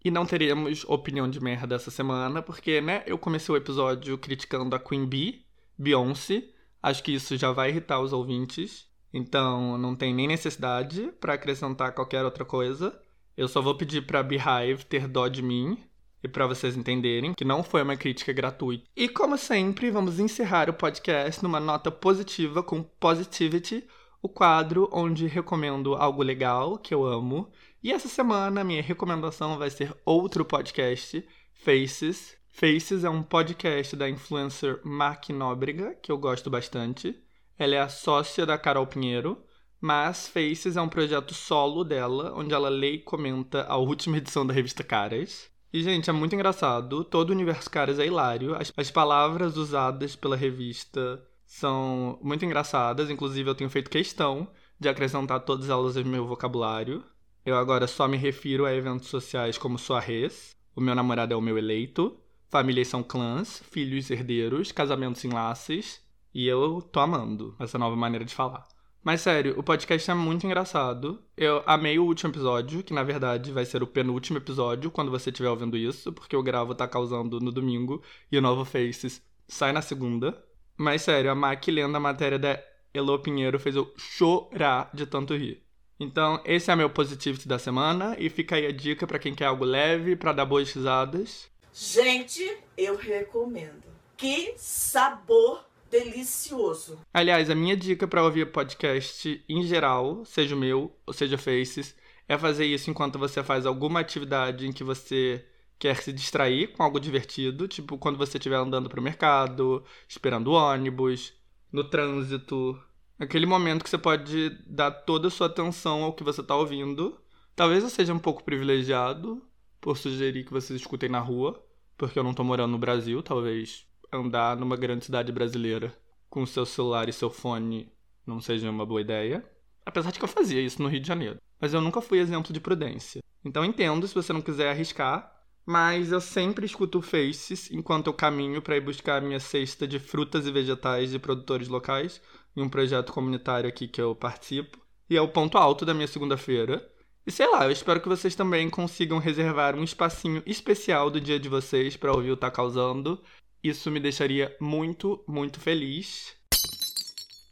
E não teremos opinião de merda essa semana, porque, né, eu comecei o episódio criticando a Queen Bee, Beyoncé. Acho que isso já vai irritar os ouvintes. Então, não tem nem necessidade para acrescentar qualquer outra coisa. Eu só vou pedir pra Beehive ter dó de mim e para vocês entenderem que não foi uma crítica gratuita. E como sempre, vamos encerrar o podcast numa nota positiva com Positivity, o quadro onde recomendo algo legal que eu amo e essa semana, minha recomendação vai ser outro podcast, Faces. Faces é um podcast da influencer Mark Nóbrega, que eu gosto bastante. Ela é a sócia da Carol Pinheiro, mas Faces é um projeto solo dela, onde ela lê e comenta a última edição da revista Caras. E, gente, é muito engraçado. Todo o universo Caras é hilário. As, as palavras usadas pela revista são muito engraçadas. Inclusive, eu tenho feito questão de acrescentar todas elas ao meu vocabulário. Eu agora só me refiro a eventos sociais como soirées, o meu namorado é o meu eleito, famílias são clãs, filhos herdeiros, casamentos em laços, e eu tô amando essa nova maneira de falar. Mas sério, o podcast é muito engraçado. Eu amei o último episódio, que na verdade vai ser o penúltimo episódio quando você estiver ouvindo isso, porque o gravo tá causando no domingo e o novo Faces sai na segunda. Mas sério, a Mac lendo a matéria da Elo Pinheiro fez eu chorar de tanto rir. Então, esse é meu positivity da semana e fica aí a dica para quem quer algo leve, para dar boas risadas. Gente, eu recomendo. Que sabor delicioso. Aliás, a minha dica para ouvir podcast em geral, seja o meu ou seja Faces, é fazer isso enquanto você faz alguma atividade em que você quer se distrair com algo divertido, tipo quando você estiver andando pro mercado, esperando o ônibus, no trânsito, Aquele momento que você pode dar toda a sua atenção ao que você está ouvindo. Talvez eu seja um pouco privilegiado por sugerir que vocês escutem na rua, porque eu não estou morando no Brasil. Talvez andar numa grande cidade brasileira com seu celular e seu fone não seja uma boa ideia. Apesar de que eu fazia isso no Rio de Janeiro. Mas eu nunca fui exemplo de prudência. Então entendo se você não quiser arriscar, mas eu sempre escuto Faces enquanto eu caminho para ir buscar a minha cesta de frutas e vegetais de produtores locais em um projeto comunitário aqui que eu participo. E é o ponto alto da minha segunda-feira. E sei lá, eu espero que vocês também consigam reservar um espacinho especial do dia de vocês para ouvir o Tá Causando. Isso me deixaria muito, muito feliz.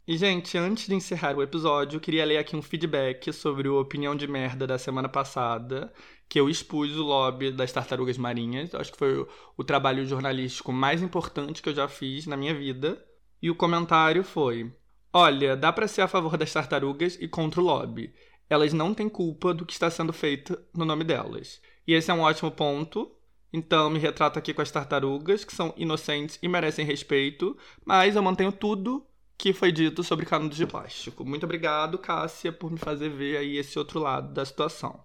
E, gente, antes de encerrar o episódio, eu queria ler aqui um feedback sobre o Opinião de Merda da semana passada, que eu expus o lobby das tartarugas marinhas. Acho que foi o, o trabalho jornalístico mais importante que eu já fiz na minha vida. E o comentário foi: Olha, dá para ser a favor das tartarugas e contra o lobby. Elas não têm culpa do que está sendo feito no nome delas. E esse é um ótimo ponto. Então, me retrato aqui com as tartarugas, que são inocentes e merecem respeito, mas eu mantenho tudo que foi dito sobre canudos de plástico. Muito obrigado, Cássia, por me fazer ver aí esse outro lado da situação.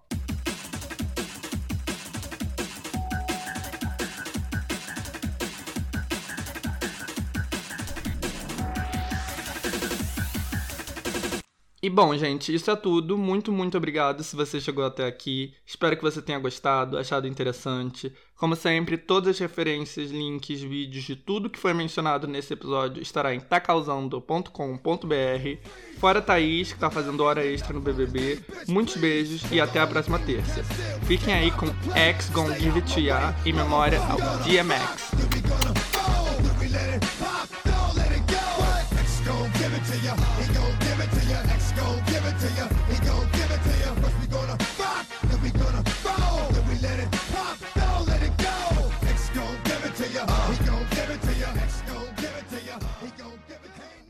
E bom, gente, isso é tudo. Muito, muito obrigado se você chegou até aqui. Espero que você tenha gostado, achado interessante. Como sempre, todas as referências, links, vídeos de tudo que foi mencionado nesse episódio estará em tacausando.com.br. Fora Thaís, que tá fazendo hora extra no BBB. Muitos beijos e até a próxima terça. Fiquem aí com X Gon Give It Ya em memória ao DMX. Let